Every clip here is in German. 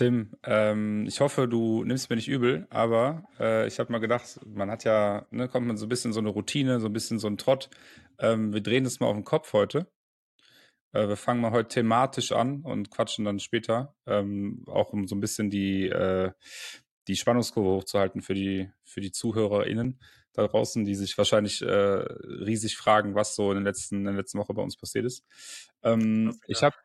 Tim, ähm, ich hoffe, du nimmst mir nicht übel, aber äh, ich habe mal gedacht, man hat ja, ne, kommt man so ein bisschen so eine Routine, so ein bisschen so ein Trott. Ähm, wir drehen das mal auf den Kopf heute. Äh, wir fangen mal heute thematisch an und quatschen dann später, ähm, auch um so ein bisschen die, äh, die Spannungskurve hochzuhalten für die, für die ZuhörerInnen da draußen, die sich wahrscheinlich äh, riesig fragen, was so in, den letzten, in der letzten Woche bei uns passiert ist. Ähm, ich habe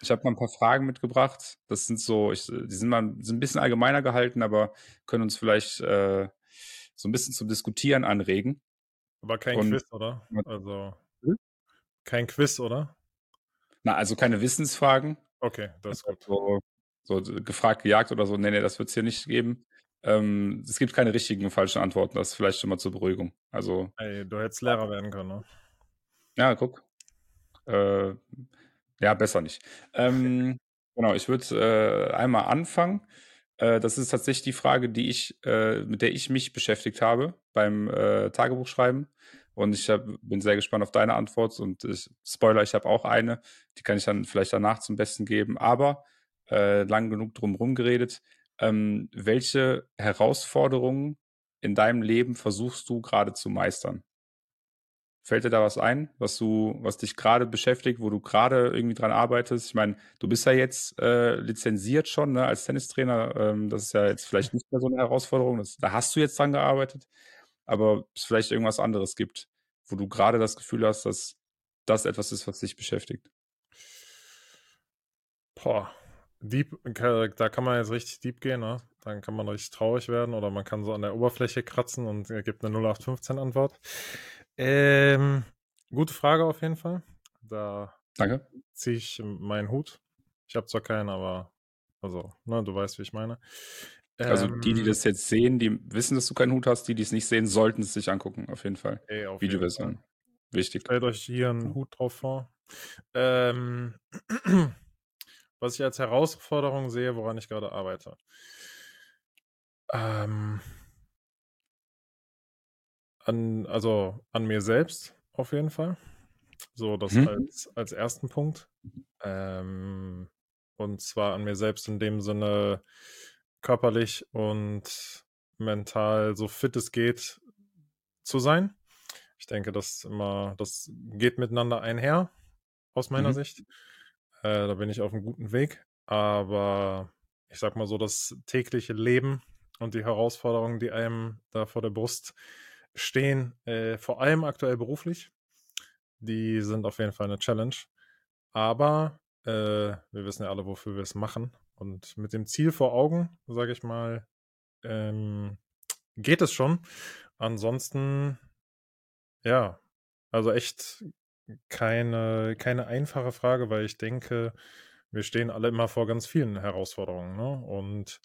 ich habe mal ein paar Fragen mitgebracht. Das sind so, ich, die sind mal sind ein bisschen allgemeiner gehalten, aber können uns vielleicht äh, so ein bisschen zum Diskutieren anregen. Aber kein Und, Quiz, oder? Also hm? kein Quiz, oder? Na, also keine Wissensfragen. Okay, das ist gut. So, so gefragt, gejagt oder so. Nee, nee, das wird es hier nicht geben. Ähm, es gibt keine richtigen und falschen Antworten. Das ist vielleicht schon mal zur Beruhigung. Also. Ey, du hättest Lehrer werden können, ne? Ja, guck. Äh, ja, besser nicht. Ähm, genau, ich würde äh, einmal anfangen. Äh, das ist tatsächlich die Frage, die ich, äh, mit der ich mich beschäftigt habe beim äh, Tagebuchschreiben. Und ich hab, bin sehr gespannt auf deine Antwort. Und ich, Spoiler, ich habe auch eine. Die kann ich dann vielleicht danach zum Besten geben. Aber äh, lang genug drum herum geredet. Ähm, welche Herausforderungen in deinem Leben versuchst du gerade zu meistern? Fällt dir da was ein, was du, was dich gerade beschäftigt, wo du gerade irgendwie dran arbeitest? Ich meine, du bist ja jetzt äh, lizenziert schon ne, als Tennistrainer. Ähm, das ist ja jetzt vielleicht nicht mehr so eine Herausforderung. Das, da hast du jetzt dran gearbeitet. Aber es vielleicht irgendwas anderes gibt, wo du gerade das Gefühl hast, dass das etwas ist, was dich beschäftigt. Boah, deep, da kann man jetzt richtig deep gehen, ne? Dann kann man richtig traurig werden oder man kann so an der Oberfläche kratzen und gibt eine 0815-Antwort. Ähm, gute Frage auf jeden Fall. Da Danke. ziehe ich meinen Hut. Ich habe zwar keinen, aber also, ne, du weißt, wie ich meine. Also ähm, die, die das jetzt sehen, die wissen, dass du keinen Hut hast. Die, die es nicht sehen, sollten es sich angucken, auf jeden Fall. Ey, auf Videoversion. Wichtig. Stellt euch hier einen Hut drauf vor. Ähm, was ich als Herausforderung sehe, woran ich gerade arbeite. Ähm, an, also an mir selbst auf jeden Fall. So, das mhm. als, als ersten Punkt. Ähm, und zwar an mir selbst in dem Sinne körperlich und mental so fit es geht zu sein. Ich denke, das immer, das geht miteinander einher, aus meiner mhm. Sicht. Äh, da bin ich auf einem guten Weg. Aber ich sag mal so, das tägliche Leben und die Herausforderungen, die einem da vor der Brust stehen, äh, vor allem aktuell beruflich. Die sind auf jeden Fall eine Challenge. Aber äh, wir wissen ja alle, wofür wir es machen. Und mit dem Ziel vor Augen, sage ich mal, ähm, geht es schon. Ansonsten, ja, also echt keine, keine einfache Frage, weil ich denke, wir stehen alle immer vor ganz vielen Herausforderungen. Ne? Und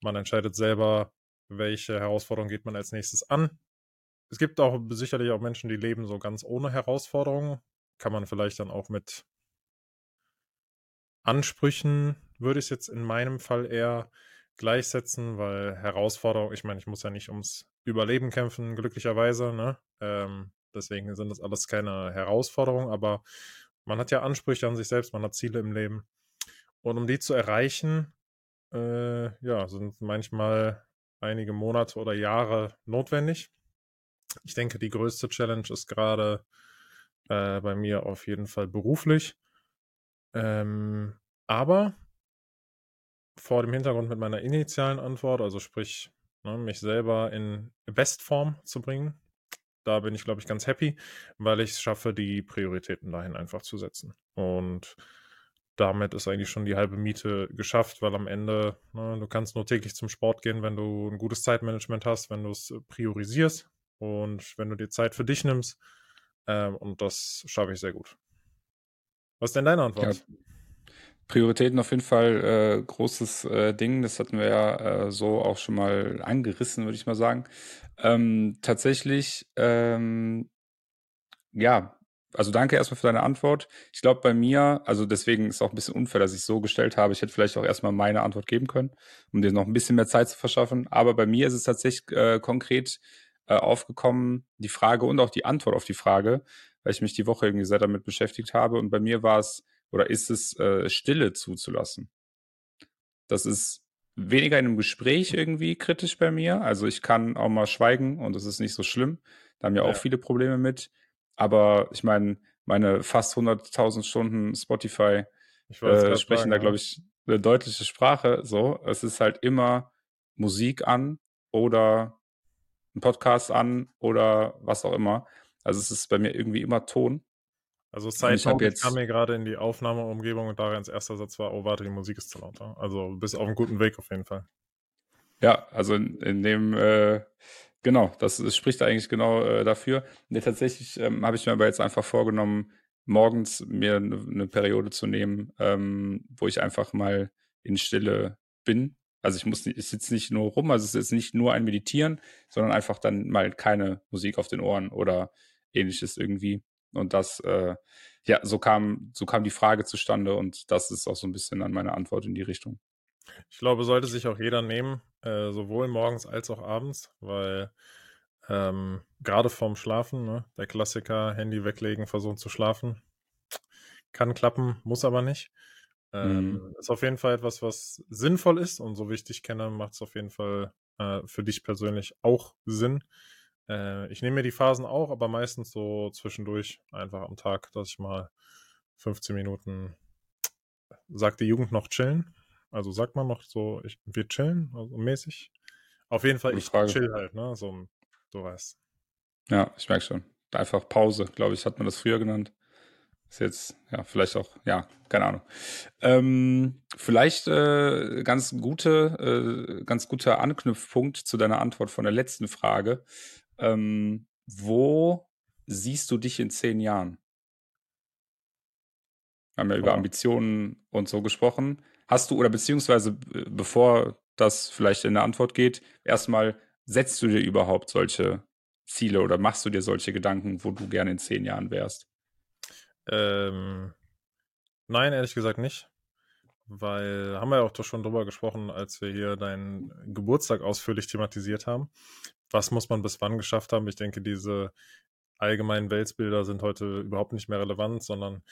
man entscheidet selber, welche Herausforderung geht man als nächstes an es gibt auch sicherlich auch Menschen, die leben so ganz ohne Herausforderungen. Kann man vielleicht dann auch mit Ansprüchen, würde ich es jetzt in meinem Fall eher gleichsetzen, weil Herausforderungen, ich meine, ich muss ja nicht ums Überleben kämpfen, glücklicherweise, ne? Ähm, deswegen sind das alles keine Herausforderungen, aber man hat ja Ansprüche an sich selbst, man hat Ziele im Leben. Und um die zu erreichen, äh, ja, sind manchmal einige Monate oder Jahre notwendig. Ich denke, die größte Challenge ist gerade äh, bei mir auf jeden Fall beruflich. Ähm, aber vor dem Hintergrund mit meiner initialen Antwort, also sprich, ne, mich selber in Bestform zu bringen, da bin ich, glaube ich, ganz happy, weil ich es schaffe, die Prioritäten dahin einfach zu setzen. Und damit ist eigentlich schon die halbe Miete geschafft, weil am Ende, ne, du kannst nur täglich zum Sport gehen, wenn du ein gutes Zeitmanagement hast, wenn du es priorisierst, und wenn du dir Zeit für dich nimmst, ähm, und das schaffe ich sehr gut. Was ist denn deine Antwort? Ja. Prioritäten auf jeden Fall äh, großes äh, Ding. Das hatten wir ja äh, so auch schon mal angerissen, würde ich mal sagen. Ähm, tatsächlich, ähm, ja, also danke erstmal für deine Antwort. Ich glaube bei mir, also deswegen ist es auch ein bisschen unfair, dass ich es so gestellt habe. Ich hätte vielleicht auch erstmal meine Antwort geben können, um dir noch ein bisschen mehr Zeit zu verschaffen. Aber bei mir ist es tatsächlich äh, konkret äh, aufgekommen, die Frage und auch die Antwort auf die Frage, weil ich mich die Woche irgendwie sehr damit beschäftigt habe. Und bei mir war es oder ist es, äh, Stille zuzulassen. Das ist weniger in einem Gespräch irgendwie kritisch bei mir. Also ich kann auch mal schweigen und das ist nicht so schlimm. Da haben ja auch viele Probleme mit. Aber ich meine, meine fast 100.000 Stunden Spotify äh, sprechen sagen, da, glaube ich, eine deutliche Sprache. So, es ist halt immer Musik an oder ein Podcast an oder was auch immer. Also es ist bei mir irgendwie immer Ton. Also Und Side ich habe Note, ich kam jetzt, mir gerade in die Aufnahmeumgebung und Darians erster Satz war, oh warte, die Musik ist zu laut. ja. Also du bist auf einem guten Weg auf jeden Fall. ja, also in, in dem, äh, genau, das, das spricht eigentlich genau äh, dafür. Nee, tatsächlich ähm, habe ich mir aber jetzt einfach vorgenommen, morgens mir eine, eine Periode zu nehmen, ähm, wo ich einfach mal in Stille bin. Also ich muss ich sitze nicht nur rum, also es ist nicht nur ein Meditieren, sondern einfach dann mal keine Musik auf den Ohren oder ähnliches irgendwie. Und das, äh, ja, so kam, so kam die Frage zustande und das ist auch so ein bisschen dann meine Antwort in die Richtung. Ich glaube, sollte sich auch jeder nehmen, äh, sowohl morgens als auch abends, weil ähm, gerade vorm Schlafen, ne, der Klassiker, Handy weglegen, versuchen zu schlafen, kann klappen, muss aber nicht. Ähm, Mhm. Ist auf jeden Fall etwas, was sinnvoll ist und so wie ich dich kenne, macht es auf jeden Fall äh, für dich persönlich auch Sinn. Äh, ich nehme mir die Phasen auch, aber meistens so zwischendurch einfach am Tag, dass ich mal 15 Minuten, sagt die Jugend noch chillen? Also sagt man noch so, ich, wir chillen, also mäßig. Auf jeden Fall, ich Frage. chill halt, ne? So, du weißt. Ja, ich merke schon. Einfach Pause, glaube ich, hat man das früher genannt. Ist jetzt, ja, vielleicht auch, ja, keine Ahnung. Ähm, vielleicht äh, ganz gute, äh, ganz guter Anknüpfpunkt zu deiner Antwort von der letzten Frage. Ähm, wo siehst du dich in zehn Jahren? Wir haben ja über. Ambitionen und so gesprochen. Hast du, oder beziehungsweise äh, bevor das vielleicht in eine Antwort geht, erstmal setzt du dir überhaupt solche Ziele oder machst du dir solche Gedanken, wo du gerne in zehn Jahren wärst? Ähm, nein, ehrlich gesagt nicht. Weil, haben wir ja auch schon drüber gesprochen, als wir hier deinen Geburtstag ausführlich thematisiert haben. Was muss man bis wann geschafft haben? Ich denke, diese allgemeinen Weltbilder sind heute überhaupt nicht mehr relevant, sondern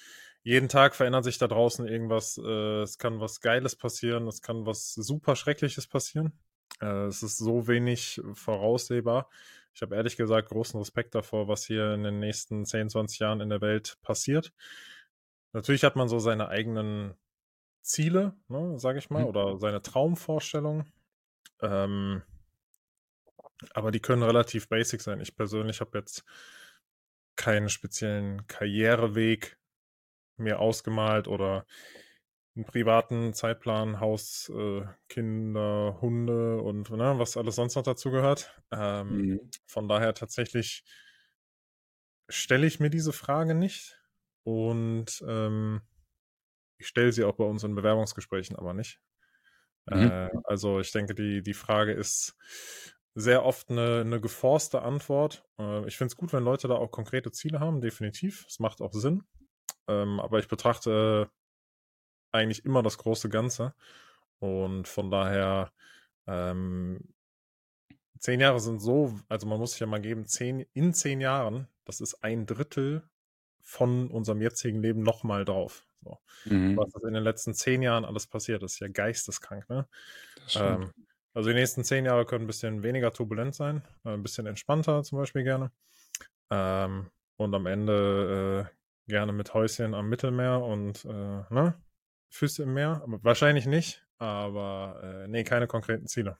jeden Tag verändert sich da draußen irgendwas. Äh, es kann was Geiles passieren, es kann was super Schreckliches passieren. Äh, es ist so wenig voraussehbar. Ich habe ehrlich gesagt großen Respekt davor, was hier in den nächsten 10, 20 Jahren in der Welt passiert. Natürlich hat man so seine eigenen Ziele, ne, sage ich mal, Mhm. oder seine Traumvorstellungen. Ähm, aber die können relativ basic sein. Ich persönlich habe jetzt keinen speziellen Karriereweg mir ausgemalt oder einen privaten Zeitplan, Haus, äh, Kinder, Hunde und ne, was alles sonst noch dazu gehört. Ähm, Mhm. von daher tatsächlich stelle ich mir diese Frage nicht und ähm, ich stelle sie auch bei unseren Bewerbungsgesprächen aber nicht. Mhm. Äh, also ich denke, die, die Frage ist sehr oft eine, eine geforste Antwort. Äh, ich finde es gut, wenn Leute da auch konkrete Ziele haben, definitiv. Es macht auch Sinn. Ähm, aber ich betrachte eigentlich immer das große Ganze. Und von daher, ähm, zehn Jahre sind so, also man muss sich ja mal geben, zehn, in zehn Jahren, das ist ein Drittel von unserem jetzigen Leben nochmal drauf. So. Mhm. Was in den letzten zehn Jahren alles passiert, ist ja geisteskrank, ne? Ähm, also die nächsten zehn Jahre können ein bisschen weniger turbulent sein, äh, ein bisschen entspannter zum Beispiel gerne. Ähm, und am Ende äh, gerne mit Häuschen am Mittelmeer und äh, ne? Füße im Meer. Aber wahrscheinlich nicht, aber äh, nee, keine konkreten Ziele.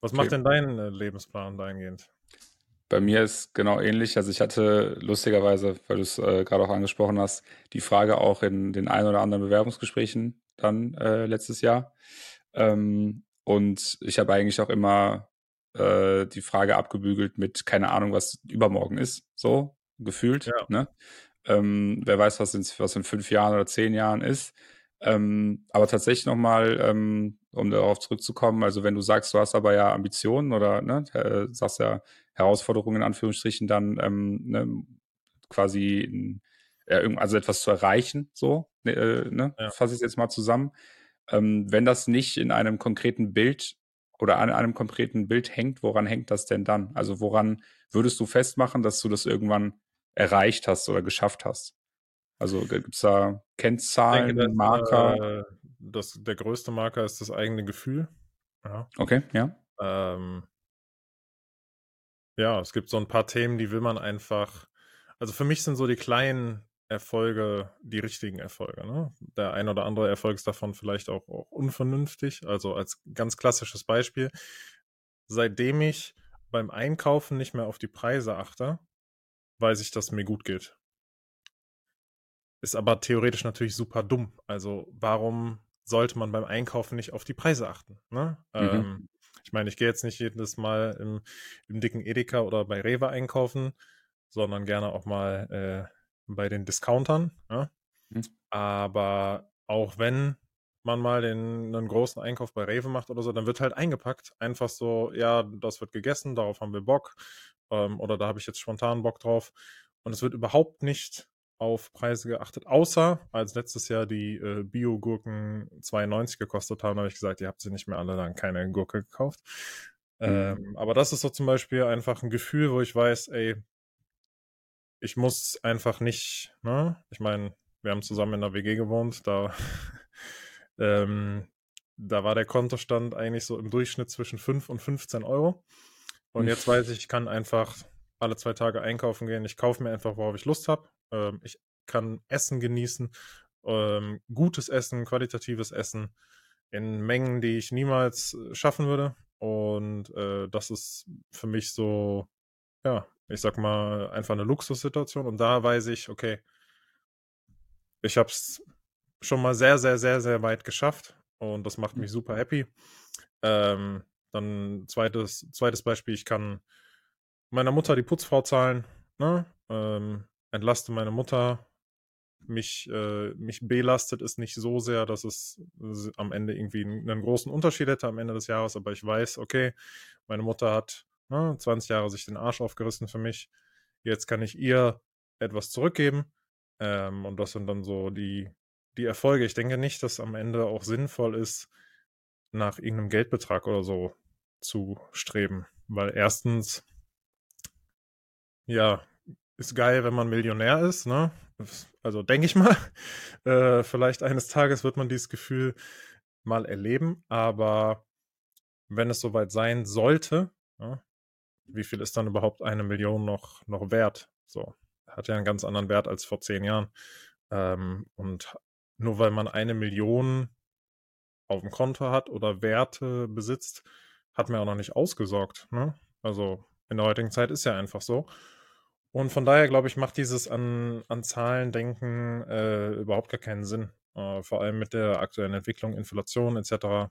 Was macht Okay. denn dein äh, Lebensplan dahingehend? Bei mir ist genau ähnlich. Also ich hatte lustigerweise, weil du es äh, gerade auch angesprochen hast, die Frage auch in den ein oder anderen Bewerbungsgesprächen dann äh, letztes Jahr. Ähm, und ich habe eigentlich auch immer äh, die Frage abgebügelt mit keine Ahnung, was übermorgen ist, so gefühlt. Ja. Ne? Ähm, wer weiß, was in, was in fünf Jahren oder zehn Jahren ist. Ähm, aber tatsächlich nochmal, ähm, um darauf zurückzukommen, also wenn du sagst, du hast aber ja Ambitionen oder ne, äh, sagst ja Herausforderungen in Anführungsstrichen, dann ähm, ne, quasi ja, irgend- also etwas zu erreichen, so, ne, äh, ne, Ja. fasse ich es jetzt mal zusammen. Ähm, wenn das nicht in einem konkreten Bild oder an einem konkreten Bild hängt, woran hängt das denn dann? Also woran würdest du festmachen, dass du das irgendwann erreicht hast oder geschafft hast? Also gibt es da Ich denke, Kennzahlen, das, Marker? äh, das, der größte Marker ist das eigene Gefühl. Ja. Okay, ja. Ähm, ja, es gibt so ein paar Themen, die will man einfach. Also für mich sind so die kleinen Erfolge die richtigen Erfolge. Ne? Der ein oder andere Erfolg ist davon vielleicht auch, auch unvernünftig. Also als ganz klassisches Beispiel, seitdem ich beim Einkaufen nicht mehr auf die Preise achte, weiß ich, dass mir gut geht. Ist aber theoretisch natürlich super dumm. Also warum sollte man beim Einkaufen nicht auf die Preise achten? Ne? Mhm. Ähm, ich meine, ich gehe jetzt nicht jedes Mal im, im, dicken Edeka oder bei Rewe einkaufen, sondern gerne auch mal äh, bei den Discountern. Ja? Mhm. Aber auch wenn man mal den, einen großen Einkauf bei Rewe macht oder so, dann wird halt eingepackt. Einfach so, ja, das wird gegessen, darauf haben wir Bock. Ähm, oder da habe ich jetzt spontan Bock drauf. Und es wird überhaupt nicht auf Preise geachtet, außer als letztes Jahr die äh, Bio-Gurken 92 gekostet haben, habe ich gesagt, ihr habt sie nicht mehr alle, dann keine Gurke gekauft. Mhm. Ähm, aber das ist so zum Beispiel einfach ein Gefühl, wo ich weiß, ey, ich muss einfach nicht, ne? Ich meine, wir haben zusammen in der WG gewohnt, da, ähm, da war der Kontostand eigentlich so im Durchschnitt zwischen 5 und 15 Euro. Und jetzt weiß ich, ich kann einfach alle zwei Tage einkaufen gehen. Ich kaufe mir einfach, worauf ich Lust habe. Ähm, ich kann Essen genießen, ähm, gutes Essen, qualitatives Essen in Mengen, die ich niemals äh, schaffen würde. Und äh, das ist für mich so, ja, ich sag mal, einfach eine Luxussituation. Und da weiß ich, okay, ich habe es schon mal sehr, sehr, sehr, sehr weit geschafft. Und das macht mich super happy. Ähm, dann zweites, zweites Beispiel, ich kann meiner Mutter die Putzfrau zahlen, ne? ähm, entlaste meine Mutter. Mich, äh, mich belastet es nicht so sehr, dass es am Ende irgendwie einen großen Unterschied hätte am Ende des Jahres, aber ich weiß, okay, meine Mutter hat ne, 20 Jahre sich den Arsch aufgerissen für mich. Jetzt kann ich ihr etwas zurückgeben. Ähm, und das sind dann so die, die Erfolge. Ich denke nicht, dass am Ende auch sinnvoll ist, nach irgendeinem Geldbetrag oder so zu streben. Weil erstens, ja, ist geil, wenn man Millionär ist, ne? Also denke ich mal. Äh, vielleicht eines Tages wird man dieses Gefühl mal erleben, aber wenn es soweit sein sollte, ja, wie viel ist dann überhaupt eine Million noch, noch wert? So, hat ja einen ganz anderen Wert als vor zehn Jahren. Ähm, und nur weil man eine Million auf dem Konto hat oder Werte besitzt, hat man auch noch nicht ausgesorgt. Ne? Also in der heutigen Zeit ist ja einfach so. Und von daher, glaube ich, macht dieses an, an Zahlen denken äh, überhaupt gar keinen Sinn. Äh, vor allem mit der aktuellen Entwicklung, Inflation etc.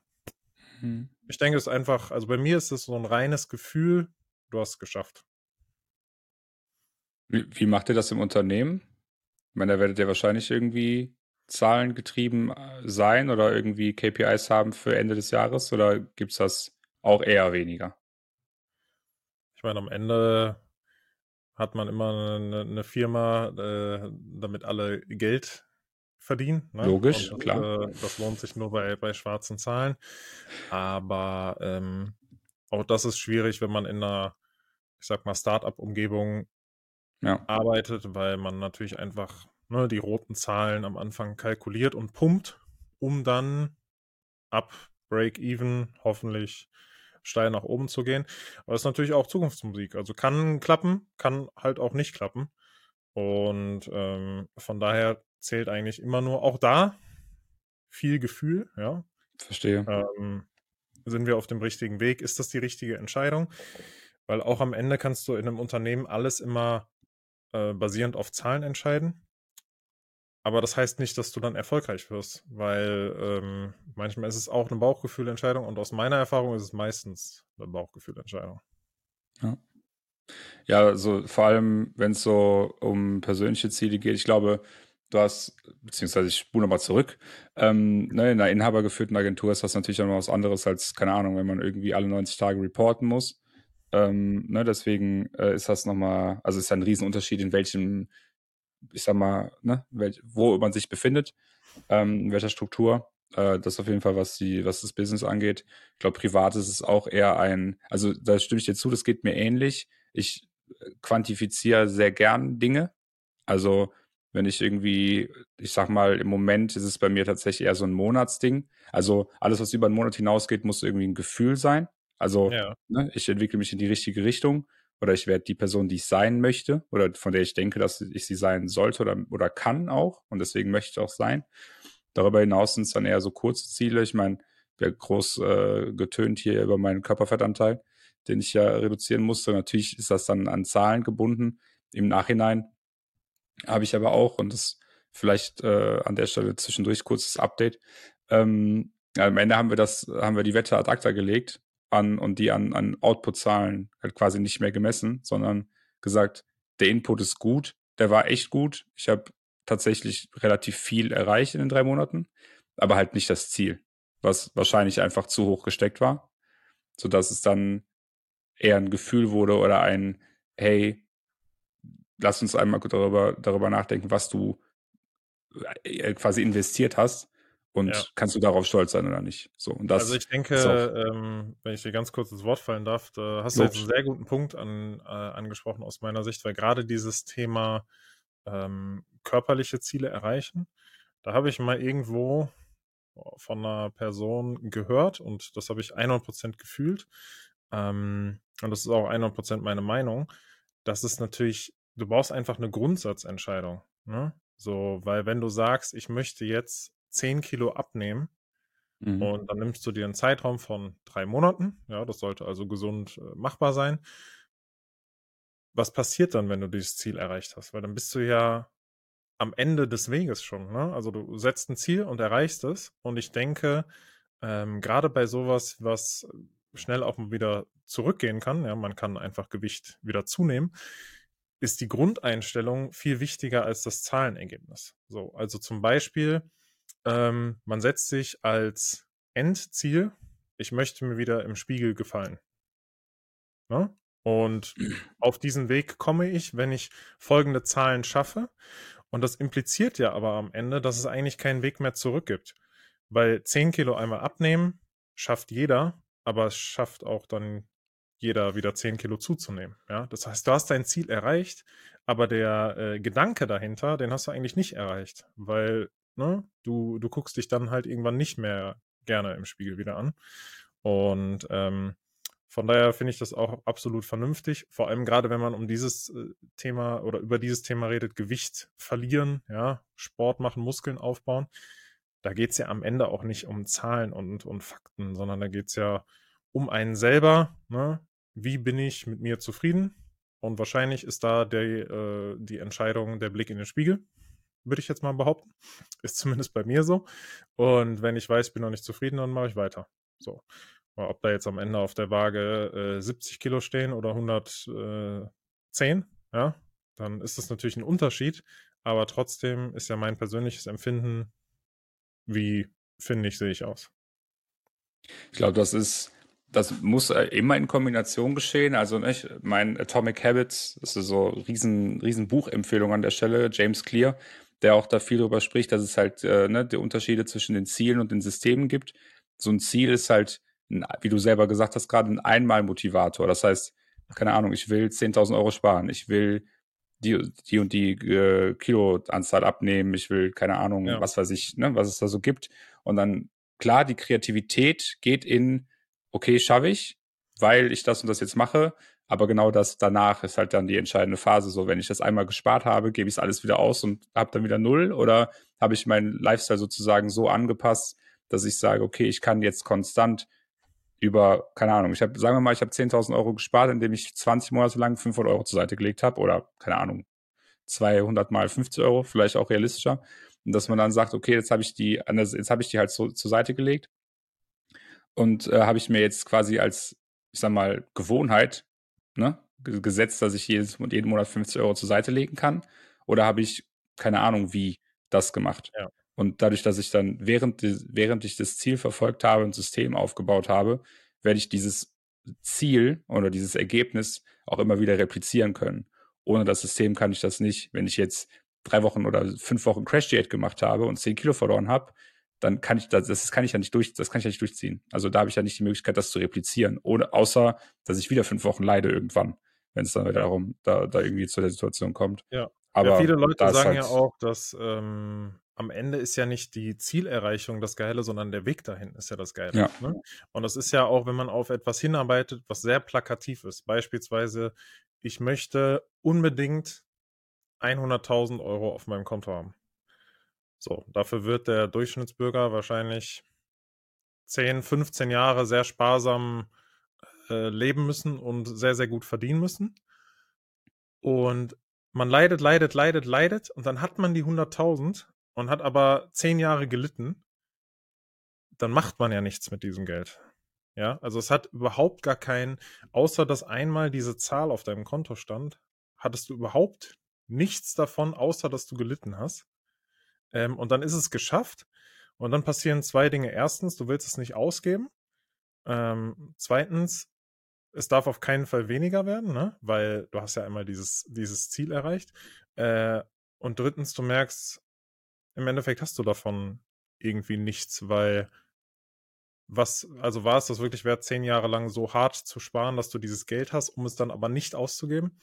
Mhm. Ich denke, es ist einfach, also bei mir ist es so ein reines Gefühl, du hast es geschafft. Wie, wie macht ihr das im Unternehmen? Ich meine, da werdet ihr wahrscheinlich irgendwie zahlengetrieben äh, sein oder irgendwie KPIs haben für Ende des Jahres oder gibt es das auch eher weniger? Ich meine, am Ende hat man immer eine, eine Firma, äh, damit alle Geld verdienen. Ne? Logisch, Und, klar. Äh, das lohnt sich nur bei, bei schwarzen Zahlen. Aber ähm, auch das ist schwierig, wenn man in einer, ich sag mal, Startup-Umgebung ja. arbeitet, weil man natürlich einfach ne, die roten Zahlen am Anfang kalkuliert und pumpt, um dann ab Break-Even hoffentlich steil nach oben zu gehen. Aber das ist natürlich auch Zukunftsmusik. Also kann klappen, kann halt auch nicht klappen. Und ähm, von daher zählt eigentlich immer nur auch da viel Gefühl, ja. Verstehe. Ähm, sind wir auf dem richtigen Weg? Ist das die richtige Entscheidung? Weil auch am Ende kannst du in einem Unternehmen alles immer äh, basierend auf Zahlen entscheiden. Aber das heißt nicht, dass du dann erfolgreich wirst, weil ähm, manchmal ist es auch eine Bauchgefühlentscheidung und aus meiner Erfahrung ist es meistens eine Bauchgefühlentscheidung. Ja. Ja, also vor allem, wenn es so um persönliche Ziele geht, ich glaube, du hast, beziehungsweise ich spule nochmal zurück, ähm, ne, in einer inhabergeführten Agentur ist das natürlich auch noch was anderes als, keine Ahnung, wenn man irgendwie alle 90 Tage reporten muss. Ähm, ne, deswegen äh, ist das nochmal, also ist ein Riesenunterschied, in welchem, ich sag mal, ne, welch, wo man sich befindet, ähm, in welcher Struktur. Äh, das auf jeden Fall, was die, was das Business angeht. Ich glaube, privat ist es auch eher ein, also da stimme ich dir zu, das geht mir ähnlich. Ich äh, quantifiziere sehr gern Dinge. Also wenn ich irgendwie, ich sag mal, im Moment ist es bei mir tatsächlich eher so ein Monatsding. Also alles, was über einen Monat hinausgeht, muss irgendwie ein Gefühl sein. Also Ja. ne, ich entwickle mich in die richtige Richtung oder ich werde die Person, die ich sein möchte oder von der ich denke, dass ich sie sein sollte oder, oder kann auch und deswegen möchte ich auch sein. Darüber hinaus sind es dann eher so kurze Ziele. Ich meine, wir groß äh, getönt hier über meinen Körperfettanteil, den ich ja reduzieren musste. Natürlich ist das dann an Zahlen gebunden. Im Nachhinein habe ich aber auch, und das vielleicht äh, an der Stelle zwischendurch kurzes Update. Ähm, ja, am Ende haben wir das, haben wir die Wette ad acta gelegt an und die an, an Output-Zahlen halt quasi nicht mehr gemessen, sondern gesagt, der Input ist gut, der war echt gut. Ich habe tatsächlich relativ viel erreicht in den drei Monaten, aber halt nicht das Ziel, was wahrscheinlich einfach zu hoch gesteckt war, sodass es dann eher ein Gefühl wurde oder ein, hey, lass uns einmal darüber, darüber nachdenken, was du äh, quasi investiert hast und Ja. kannst du darauf stolz sein oder nicht. So, und das Also ich denke, ähm, wenn ich dir ganz kurz ins Wort fallen darf, da hast du jetzt einen sehr guten Punkt an, äh, angesprochen aus meiner Sicht, weil gerade dieses Thema ähm, körperliche Ziele erreichen, da habe ich mal irgendwo von einer Person gehört und das habe ich 100% gefühlt. Ähm, und das ist auch 100% meine Meinung. Das ist natürlich, du brauchst einfach eine Grundsatzentscheidung. Ne? So, weil wenn du sagst, ich möchte jetzt 10 Kilo abnehmen, Mhm. und dann nimmst du dir einen Zeitraum von drei Monaten. Ja, das sollte also gesund äh, machbar sein. Was passiert dann, wenn du dieses Ziel erreicht hast? Weil dann bist du ja am Ende des Weges schon. Ne? Also du setzt ein Ziel und erreichst es. Und ich denke, ähm, gerade bei sowas, was schnell auch wieder zurückgehen kann, ja, man kann einfach Gewicht wieder zunehmen, ist die Grundeinstellung viel wichtiger als das Zahlenergebnis. So, also zum Beispiel, ähm, man setzt sich als Endziel, ich möchte mir wieder im Spiegel gefallen. Ne? Und auf diesen Weg komme ich, wenn ich folgende Zahlen schaffe. Und das impliziert ja aber am Ende, dass es eigentlich keinen Weg mehr zurück gibt. Weil 10 Kilo einmal abnehmen schafft jeder, aber es schafft auch dann jeder wieder 10 Kilo zuzunehmen. Ja? Das heißt, du hast dein Ziel erreicht, aber der äh, Gedanke dahinter, den hast du eigentlich nicht erreicht, weil ne, du, du guckst dich dann halt irgendwann nicht mehr gerne im Spiegel wieder an. Und ähm, von daher finde ich das auch absolut vernünftig. Vor allem gerade, wenn man um dieses äh, Thema oder über dieses Thema redet, Gewicht verlieren, ja, Sport machen, Muskeln aufbauen. Da geht es ja am Ende auch nicht um Zahlen und, und Fakten, sondern da geht es ja um einen selber. Ne? Wie bin ich mit mir zufrieden? Und wahrscheinlich ist da der, äh, die Entscheidung der Blick in den Spiegel, würde ich jetzt mal behaupten. Ist zumindest bei mir so. Und wenn ich weiß, ich bin noch nicht zufrieden, dann mache ich weiter. So. Ob da jetzt am Ende auf der Waage äh, 70 Kilo stehen oder 110, ja, dann ist das natürlich ein Unterschied. Aber trotzdem ist ja mein persönliches Empfinden, wie finde ich, sehe ich aus. Ich glaube, das ist, das muss äh, immer in Kombination geschehen. Also nicht, mein Atomic Habits, das ist so riesen, riesen Buchempfehlung an der Stelle, James Clear, der auch da viel darüber spricht, dass es halt äh, ne, die Unterschiede zwischen den Zielen und den Systemen gibt. So ein Ziel ist halt, ein, wie du selber gesagt hast, gerade ein Einmalmotivator. Das heißt, keine Ahnung, ich will 10.000 Euro sparen, ich will die, die und die äh, Kiloanzahl abnehmen, ich will, keine Ahnung, Ja. was weiß ich, ne, was es da so gibt. Und dann, klar, die Kreativität geht in, okay, schaffe ich, weil ich das und das jetzt mache, aber genau das danach ist halt dann die entscheidende Phase. So, wenn ich das einmal gespart habe, gebe ich es alles wieder aus und habe dann wieder null oder habe ich meinen Lifestyle sozusagen so angepasst, dass ich sage, okay, ich kann jetzt konstant über, keine Ahnung, ich habe, sagen wir mal, ich habe 10.000 Euro gespart, indem ich 20 Monate lang 500 Euro zur Seite gelegt habe oder, keine Ahnung, 200 mal 50 Euro, vielleicht auch realistischer. Und dass man dann sagt, okay, jetzt habe ich die, jetzt habe ich die halt so zur Seite gelegt und äh, habe ich mir jetzt quasi als, ich sag mal, Gewohnheit, ne, gesetzt, dass ich jedes, jeden Monat 50 Euro zur Seite legen kann? Oder habe ich, keine Ahnung, wie das gemacht? Ja. Und dadurch, dass ich dann, während, während ich das Ziel verfolgt habe und System aufgebaut habe, werde ich dieses Ziel oder dieses Ergebnis auch immer wieder replizieren können. Ohne das System kann ich das nicht. Wenn ich jetzt drei Wochen oder fünf Wochen Crash Diät gemacht habe und zehn Kilo verloren habe, dann kann ich das, das kann ich ja nicht durch, das kann ich ja nicht durchziehen. Also da habe ich ja nicht die Möglichkeit, das zu replizieren, ohne, außer, dass ich wieder fünf Wochen leide irgendwann, wenn es dann wieder darum, da, da irgendwie zu der Situation kommt. Ja. Aber ja, viele Leute sagen halt, ja auch, dass ähm, am Ende ist ja nicht die Zielerreichung das Geile, sondern der Weg dahin ist ja das Geile. Ja. Ne? Und das ist ja auch, wenn man auf etwas hinarbeitet, was sehr plakativ ist. Beispielsweise, ich möchte unbedingt 100.000 Euro auf meinem Konto haben. So, dafür wird der Durchschnittsbürger wahrscheinlich 10, 15 Jahre sehr sparsam äh, leben müssen und sehr, sehr gut verdienen müssen. Und man leidet, leidet, leidet, leidet und dann hat man die 100.000 und hat aber 10 Jahre gelitten. Dann macht man ja nichts mit diesem Geld. Ja, also es hat überhaupt gar keinen, außer dass einmal diese Zahl auf deinem Konto stand, hattest du überhaupt nichts davon, außer dass du gelitten hast. Ähm, und dann ist es geschafft. Und dann passieren zwei Dinge. Erstens, du willst es nicht ausgeben. Ähm, zweitens, es darf auf keinen Fall weniger werden, ne? weil du hast ja einmal dieses, dieses Ziel erreicht. Äh, und drittens, du merkst, im Endeffekt hast du davon irgendwie nichts, weil was, also war es das wirklich wert, zehn Jahre lang so hart zu sparen, dass du dieses Geld hast, um es dann aber nicht auszugeben?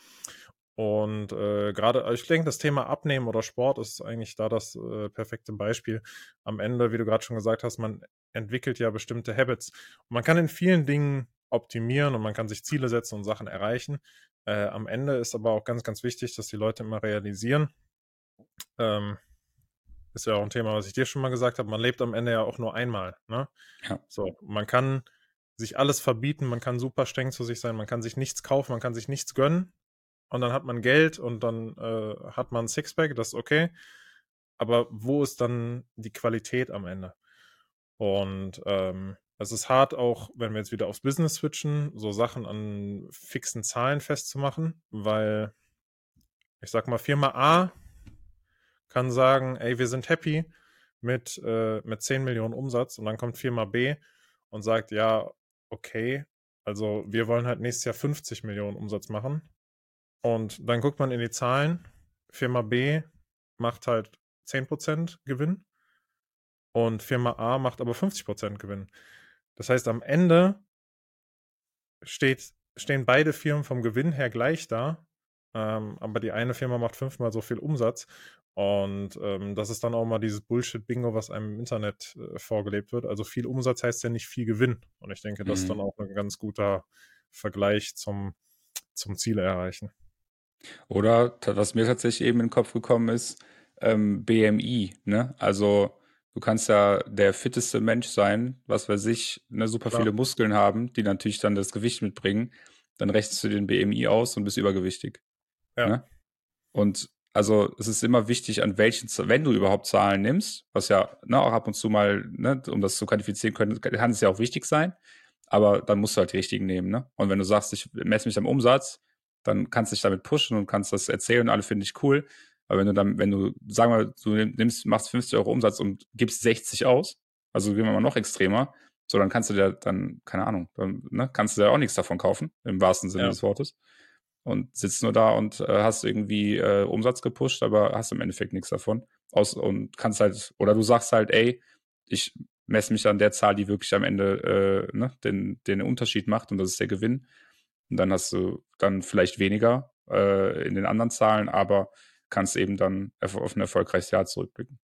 Und äh, gerade, ich denke, das Thema Abnehmen oder Sport ist eigentlich da das äh, perfekte Beispiel. Am Ende, wie du gerade schon gesagt hast, man entwickelt ja bestimmte Habits. Und man kann in vielen Dingen optimieren und man kann sich Ziele setzen und Sachen erreichen. Äh, am Ende ist aber auch ganz, ganz wichtig, dass die Leute immer realisieren. Ähm, ist ja auch ein Thema, was ich dir schon mal gesagt habe. Man lebt am Ende ja auch nur einmal. Ne? Ja. So, man kann sich alles verbieten, man kann super streng zu sich sein, man kann sich nichts kaufen, man kann sich nichts gönnen und dann hat man Geld und dann äh, hat man Sixpack, das ist okay. Aber wo ist dann die Qualität am Ende? Und ähm, es ist hart auch, wenn wir jetzt wieder aufs Business switchen, so Sachen an fixen Zahlen festzumachen, weil ich sag mal, Firma A kann sagen, ey, wir sind happy mit, äh, mit 10 Millionen Umsatz und dann kommt Firma B und sagt, ja, okay, also wir wollen halt nächstes Jahr 50 Millionen Umsatz machen und dann guckt man in die Zahlen. Firma B macht halt 10% Gewinn und Firma A macht aber 50% Gewinn. Das heißt, am Ende steht, stehen beide Firmen vom Gewinn her gleich da, ähm, aber die eine Firma macht fünfmal so viel Umsatz. Und ähm, das ist dann auch mal dieses Bullshit-Bingo, was einem im Internet äh, vorgelebt wird. Also viel Umsatz heißt ja nicht viel Gewinn. Und ich denke, das ist dann Mhm. auch ein ganz guter Vergleich zum, zum Ziele erreichen. Oder was mir tatsächlich eben in den Kopf gekommen ist, ähm, BMI, ne? Also du kannst ja der fitteste Mensch sein, was weiß ich, ne, super Klar. viele Muskeln haben, die natürlich dann das Gewicht mitbringen. Dann rechnest du den BMI aus und bist übergewichtig. Ja. Ne? Und also es ist immer wichtig, an welchen, wenn du überhaupt Zahlen nimmst, was ja ne, auch ab und zu mal, ne, um das zu quantifizieren können, kann es ja auch wichtig sein, aber dann musst du halt die richtigen nehmen. Ne? Und wenn du sagst, ich messe mich am Umsatz, dann kannst du dich damit pushen und kannst das erzählen und alle finden dich cool. Aber wenn du dann, wenn du, sagen wir, du nimmst, machst 50 Euro Umsatz und gibst 60 aus, also gehen wir mal noch extremer, so dann kannst du dir dann, keine Ahnung, dann ne, kannst du dir auch nichts davon kaufen, im wahrsten Sinne Ja. des Wortes. Und sitzt nur da und äh, hast irgendwie äh, Umsatz gepusht, aber hast im Endeffekt nichts davon. Aus, und kannst halt, oder du sagst halt, ey, ich messe mich an der Zahl, die wirklich am Ende äh, ne, den, den Unterschied macht und das ist der Gewinn. Und dann hast du dann vielleicht weniger äh, in den anderen Zahlen, aber kannst eben dann auf ein erfolgreiches Jahr zurückblicken.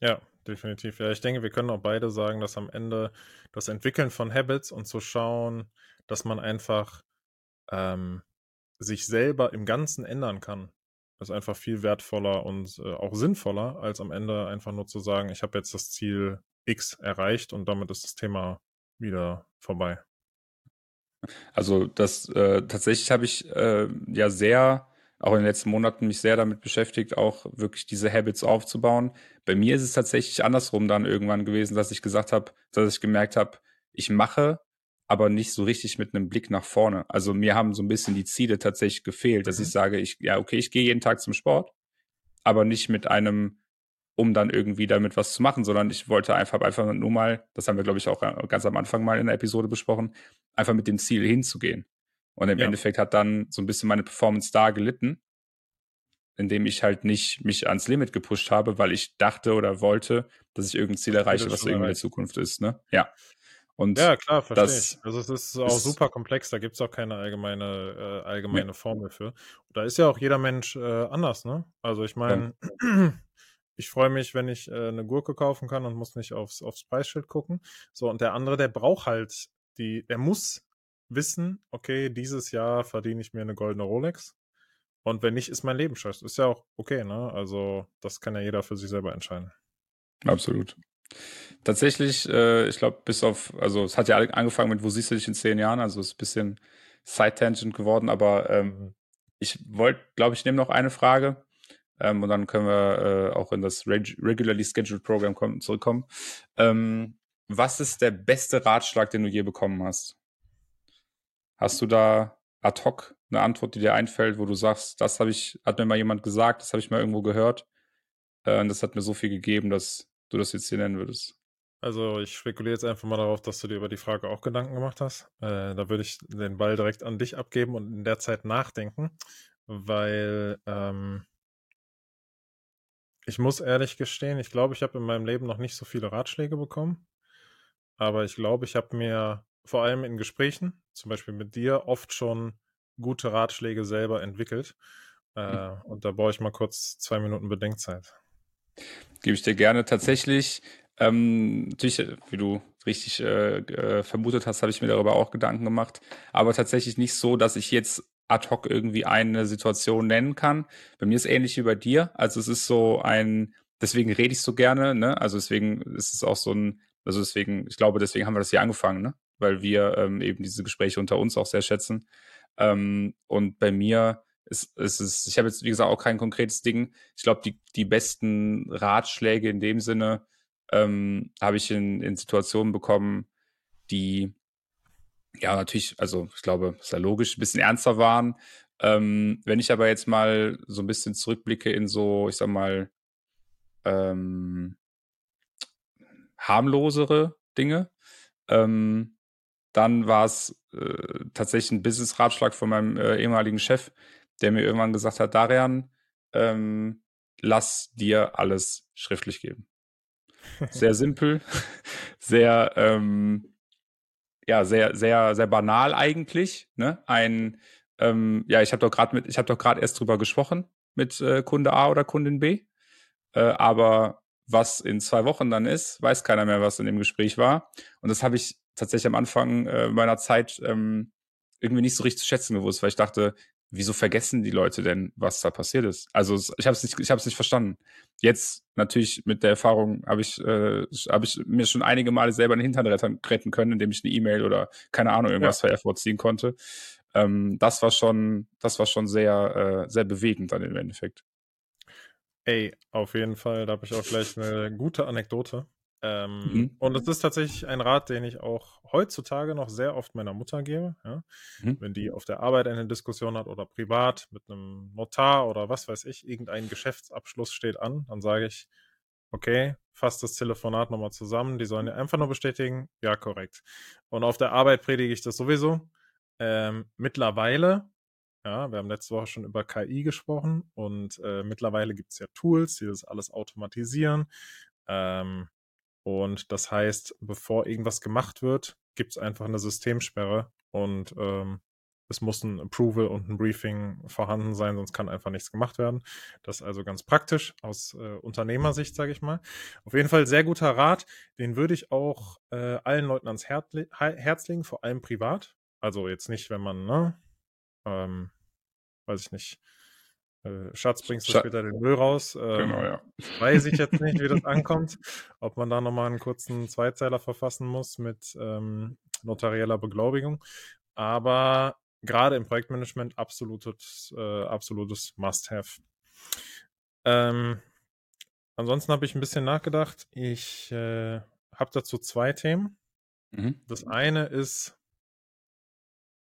Ja, definitiv. Ja, ich denke, wir können auch beide sagen, dass am Ende das Entwickeln von Habits und zu schauen, dass man einfach ähm, sich selber im Ganzen ändern kann, ist einfach viel wertvoller und äh, auch sinnvoller, als am Ende einfach nur zu sagen, ich habe jetzt das Ziel X erreicht und damit ist das Thema wieder vorbei. Also das äh, tatsächlich habe ich äh, ja sehr, auch in den letzten Monaten mich sehr damit beschäftigt, auch wirklich diese Habits aufzubauen. Bei mir ist es tatsächlich andersrum dann irgendwann gewesen, dass ich gesagt habe, dass ich gemerkt habe, ich mache, aber nicht so richtig mit einem Blick nach vorne. Also mir haben so ein bisschen die Ziele tatsächlich gefehlt, dass Mhm. ich sage, ich, ja, okay, ich gehe jeden Tag zum Sport, aber nicht mit einem, um dann irgendwie damit was zu machen, sondern ich wollte einfach, einfach nur mal, das haben wir, glaube ich, auch äh, ganz am Anfang mal in der Episode besprochen, einfach mit dem Ziel hinzugehen. Und im Ja. Endeffekt hat dann so ein bisschen meine Performance da gelitten, indem ich halt nicht mich ans Limit gepusht habe, weil ich dachte oder wollte, dass ich irgendein Ziel erreiche, was irgendwie in der. Zukunft ist. Ne? Ja. Und Ja, klar, verstehe ich. Also, es ist auch ist super komplex, da gibt's auch keine allgemeine äh, allgemeine Formel für. Da ist ja auch jeder Mensch, äh, anders, ne? Also, ich Ja. Ich freue mich, wenn ich, äh, 'ne Gurke kaufen kann und muss nicht aufs aufs Preisschild gucken. So, und der andere, der braucht halt die der muss wissen: „Okay, dieses Jahr verdiene ich mir 'ne goldene Rolex und wenn nicht, ist mein Leben scheiße.“ Ist ja auch okay, ne? Also, das kann ja jeder für sich selber entscheiden. Absolut. Tatsächlich, äh, ich glaube, bis auf also, es hat ja angefangen mit: „Wo siehst du dich in 10 Jahren?“ Also, ist 'n bisschen Side-Tangent geworden, aber, ähm, ich wollte glaube, ich nehme noch eine Frage, ähm, und dann können wir, äh, auch in das reg regularly scheduled Program kommen zurückkommen. Ähm, was ist der beste Ratschlag, den du je bekommen hast? Hast du da ad hoc 'ne Antwort, die dir einfällt, wo du sagst: „Das habe ich hat mir mal jemand gesagt, das habe ich mal irgendwo gehört, äh, und das hat mir so viel gegeben, dass du das jetzt hier nennen würdest?“ Also, ich spekuliere jetzt einfach mal darauf, dass du dir über die Frage auch Gedanken gemacht hast. Äh, da würde ich den Ball direkt an dich abgeben und in der Zeit nachdenken, weil, ähm ich muss ehrlich gestehen, ich glaube, ich habe in meinem Leben noch nicht so viele Ratschläge bekommen. Aber ich glaube, ich habe mir vor allem in Gesprächen, zum Beispiel mit dir, oft schon gute Ratschläge selber entwickelt. Äh, Mhm. und da brauche ich mal kurz 2 Minuten Bedenkzeit. Gebe ich dir gerne. Tatsächlich, ähm, natürlich, wie du richtig, äh, äh, vermutet hast, habe ich mir darüber auch Gedanken gemacht, aber tatsächlich nicht so, dass ich jetzt ad hoc irgendwie eine Situation nennen kann. Bei mir ist ähnlich wie bei dir. Also, es ist so ein deswegen rede ich so gerne, ne? Also, deswegen ist es auch so 'n also, deswegen ich glaube, deswegen haben wir das hier angefangen, ne? Weil wir, ähm, eben diese Gespräche unter uns auch sehr schätzen. Ähm, und bei mir ist ist es ich habe jetzt, wie gesagt, auch kein konkretes Ding. Ich glaube, die die besten Ratschläge in dem Sinne, ähm, habe ich in in Situationen bekommen, die ja, natürlich also, ich glaube, ist ja logisch, 'n bisschen ernster waren. Ähm, wenn ich aber jetzt mal so 'n bisschen zurückblicke in so, ich sage mal, ähm harmlosere Dinge, ähm, dann war's, äh, tatsächlich 'n Business-Ratschlag von meinem, äh, ehemaligen Chef, der mir irgendwann gesagt hat: „Darian, ähm, lass dir alles schriftlich geben.“ Sehr simpel, sehr, ähm ja, sehr sehr sehr banal eigentlich, ne? Ein, ähm ja, ich habe doch grad mit ich habe doch grad erst drüber gesprochen mit, äh, Kunde A oder Kundin B, äh, aber was in 2 Wochen dann ist, weiß keiner mehr, was in dem Gespräch war. Und das habe ich tatsächlich am Anfang, äh, meiner Zeit, ähm, irgendwie nicht so richtig zu schätzen gewusst, weil ich dachte: „Wieso vergessen die Leute denn, was da passiert ist?“ Also, ich habe es nicht ich habe es nicht verstanden. Jetzt natürlich mit der Erfahrung habe ich äh, habe ich mir schon einige Male selber in den Hintern retten können, indem ich 'ne E-Mail oder keine Ahnung, Ja. irgendwas vorziehen konnte. Ähm, das war schon das war schon sehr, äh sehr bewegend dann im Endeffekt. Ey, auf jeden Fall, da habe ich auch gleich 'ne gute Anekdote. Ähm, Mhm. und es ist tatsächlich ein Rat, den ich auch heutzutage noch sehr oft meiner Mutter gebe, ja? Mhm. Wenn die auf der Arbeit eine Diskussion hat oder privat mit 'nem Notar oder was weiß ich, irgendein Geschäftsabschluss steht an, dann sage ich: „Okay, fass das Telefonat noch mal zusammen.“ Die sollen einfach nur bestätigen: „Ja, korrekt.“ Und auf der Arbeit predige ich das sowieso. Ähm, mittlerweile ja, wir haben letzte Woche schon über KI gesprochen und, äh, mittlerweile gibt's ja Tools, die das alles automatisieren. Ähm, und das heißt, bevor irgendwas gemacht wird, gibt's einfach 'ne Systemsperre und, ähm, es muss 'n Approval und 'n Briefing vorhanden sein, sonst kann einfach nichts gemacht werden. Das ist also ganz praktisch aus, äh, Unternehmersicht, sage ich mal. Auf jeden Fall sehr guter Rat, den würde ich auch, äh, allen Leuten ans Hei Herz legen, vor allem privat. Also, jetzt nicht, wenn man, ne, ähm, weiß ich nicht, äh: „Schatz, bringst du Scha später den Müll raus?“ Genau, Ähm, ja. weiß ich jetzt nicht, wie das ankommt, ob man da noch mal 'n kurzen Zweizeiler verfassen muss mit, ähm, notarieller Beglaubigung. Aber grade im Projektmanagement absolutes äh, absolutes Must-have. Ähm, ansonsten habe ich 'n bisschen nachgedacht. Ich, äh, habe dazu 2 Themen. Mhm. Das eine ist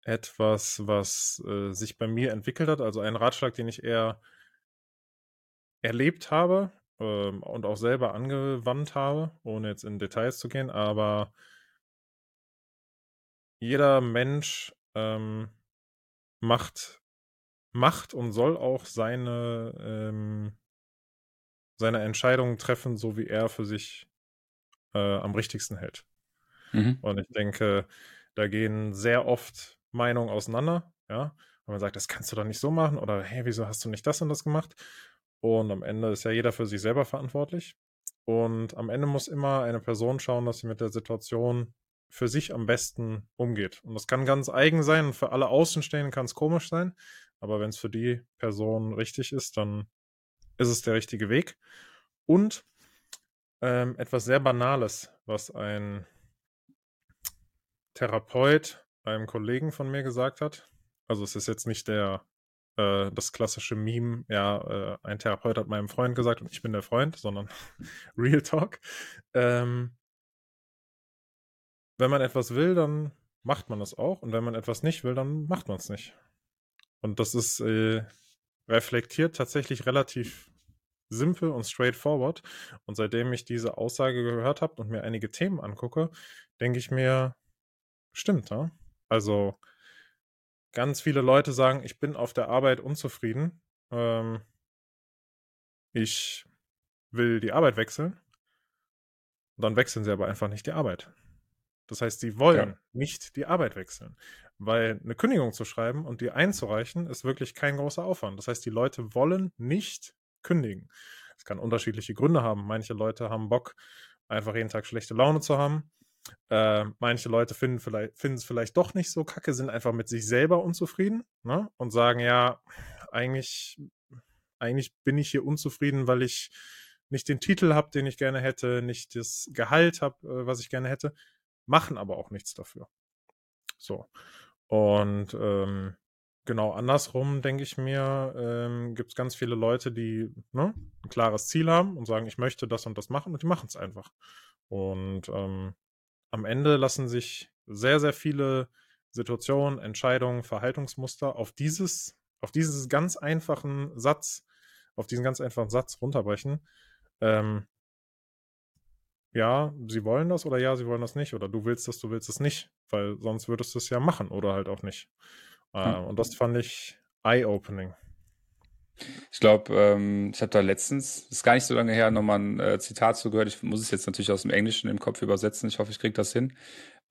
etwas, was, äh, sich bei mir entwickelt hat, also ein Ratschlag, den ich eher erlebt habe, ähm, und auch selber angewandt habe, ohne jetzt in Details zu gehen, aber jeder Mensch, ähm, macht macht und soll auch seine, ähm seine Entscheidungen treffen, so wie er für sich, äh, am richtigsten hält. Mhm. Und ich denke, da gehen sehr oft Meinungen auseinander, ja. Und man sagt, das kannst du doch nicht so machen oder hey, wieso hast du nicht das und das gemacht? Und am Ende ist ja jeder für sich selber verantwortlich. Und am Ende muss immer eine Person schauen, dass sie mit der Situation für sich am besten umgeht. Und das kann ganz eigen sein für alle Außenstehenden kann es komisch sein. Aber wenn es für die Person richtig ist, dann ist es der richtige Weg. Und ähm, etwas sehr Banales, was ein Therapeut einem Kollegen von mir gesagt hat. Also es ist jetzt nicht der äh, das klassische Meme, ja, äh, ein Therapeut hat meinem Freund gesagt und ich bin der Freund, sondern Real Talk. Ähm, wenn man etwas will, dann macht man es auch. Und wenn man etwas nicht will, dann macht man es nicht. Und das ist äh, reflektiert tatsächlich relativ simpel und straightforward. Und seitdem ich diese Aussage gehört habe und mir einige Themen angucke, denke ich mir, stimmt, ja? Also ganz viele Leute sagen, ich bin auf der Arbeit unzufrieden. Ähm, ich will die Arbeit wechseln. Und dann wechseln sie aber einfach nicht die Arbeit. Das heißt, sie wollen ja. nicht die Arbeit wechseln. Weil eine Kündigung zu schreiben und die einzureichen, ist wirklich kein großer Aufwand. Das heißt, die Leute wollen nicht kündigen. Es kann unterschiedliche Gründe haben. Manche Leute haben Bock, einfach jeden Tag schlechte Laune zu haben. Äh, manche Leute finden, vielleicht, finden es vielleicht doch nicht so kacke, sind einfach mit sich selber unzufrieden ne? und sagen, ja, eigentlich, eigentlich bin ich hier unzufrieden, weil ich nicht den Titel habe, den ich gerne hätte, nicht das Gehalt habe, äh, was ich gerne hätte machen aber auch nichts dafür. So. Und ähm, genau andersrum, denke ich mir, ähm, gibt es ganz viele Leute, die ne, ein klares Ziel haben und sagen, ich möchte das und das machen und die machen es einfach. Und ähm, am Ende lassen sich sehr, sehr viele Situationen, Entscheidungen, Verhaltensmuster auf dieses, auf dieses ganz einfachen Satz, auf diesen ganz einfachen Satz runterbrechen. Ähm, ja, sie wollen das oder ja, sie wollen das nicht oder du willst das, du willst es nicht, weil sonst würdest du es ja machen oder halt auch nicht. Hm. und das fand ich eye-opening. Ich glaube, ähm, ich habe da letztens, ist gar nicht so lange her, nochmal ein äh, Zitat zugehört. Ich muss es jetzt natürlich aus dem Englischen im Kopf übersetzen. Ich hoffe, ich kriege das hin.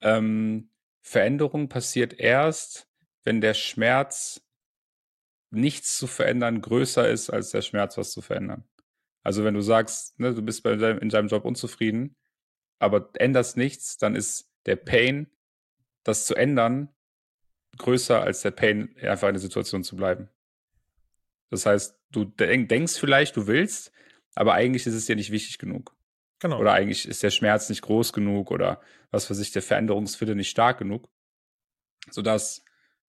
Ähm, Veränderung passiert erst, wenn der Schmerz nichts zu verändern größer ist als der Schmerz, was zu verändern. Also wenn du sagst, ne, du bist bei deinem, in deinem Job unzufrieden, aber änderst nichts, dann ist der Pain, das zu ändern, größer als der Pain, einfach in der Situation zu bleiben. Das heißt, du denkst vielleicht, du willst, aber eigentlich ist es dir nicht wichtig genug. Genau. Oder eigentlich ist der Schmerz nicht groß genug oder was für sich der Veränderungswille nicht stark genug, sodass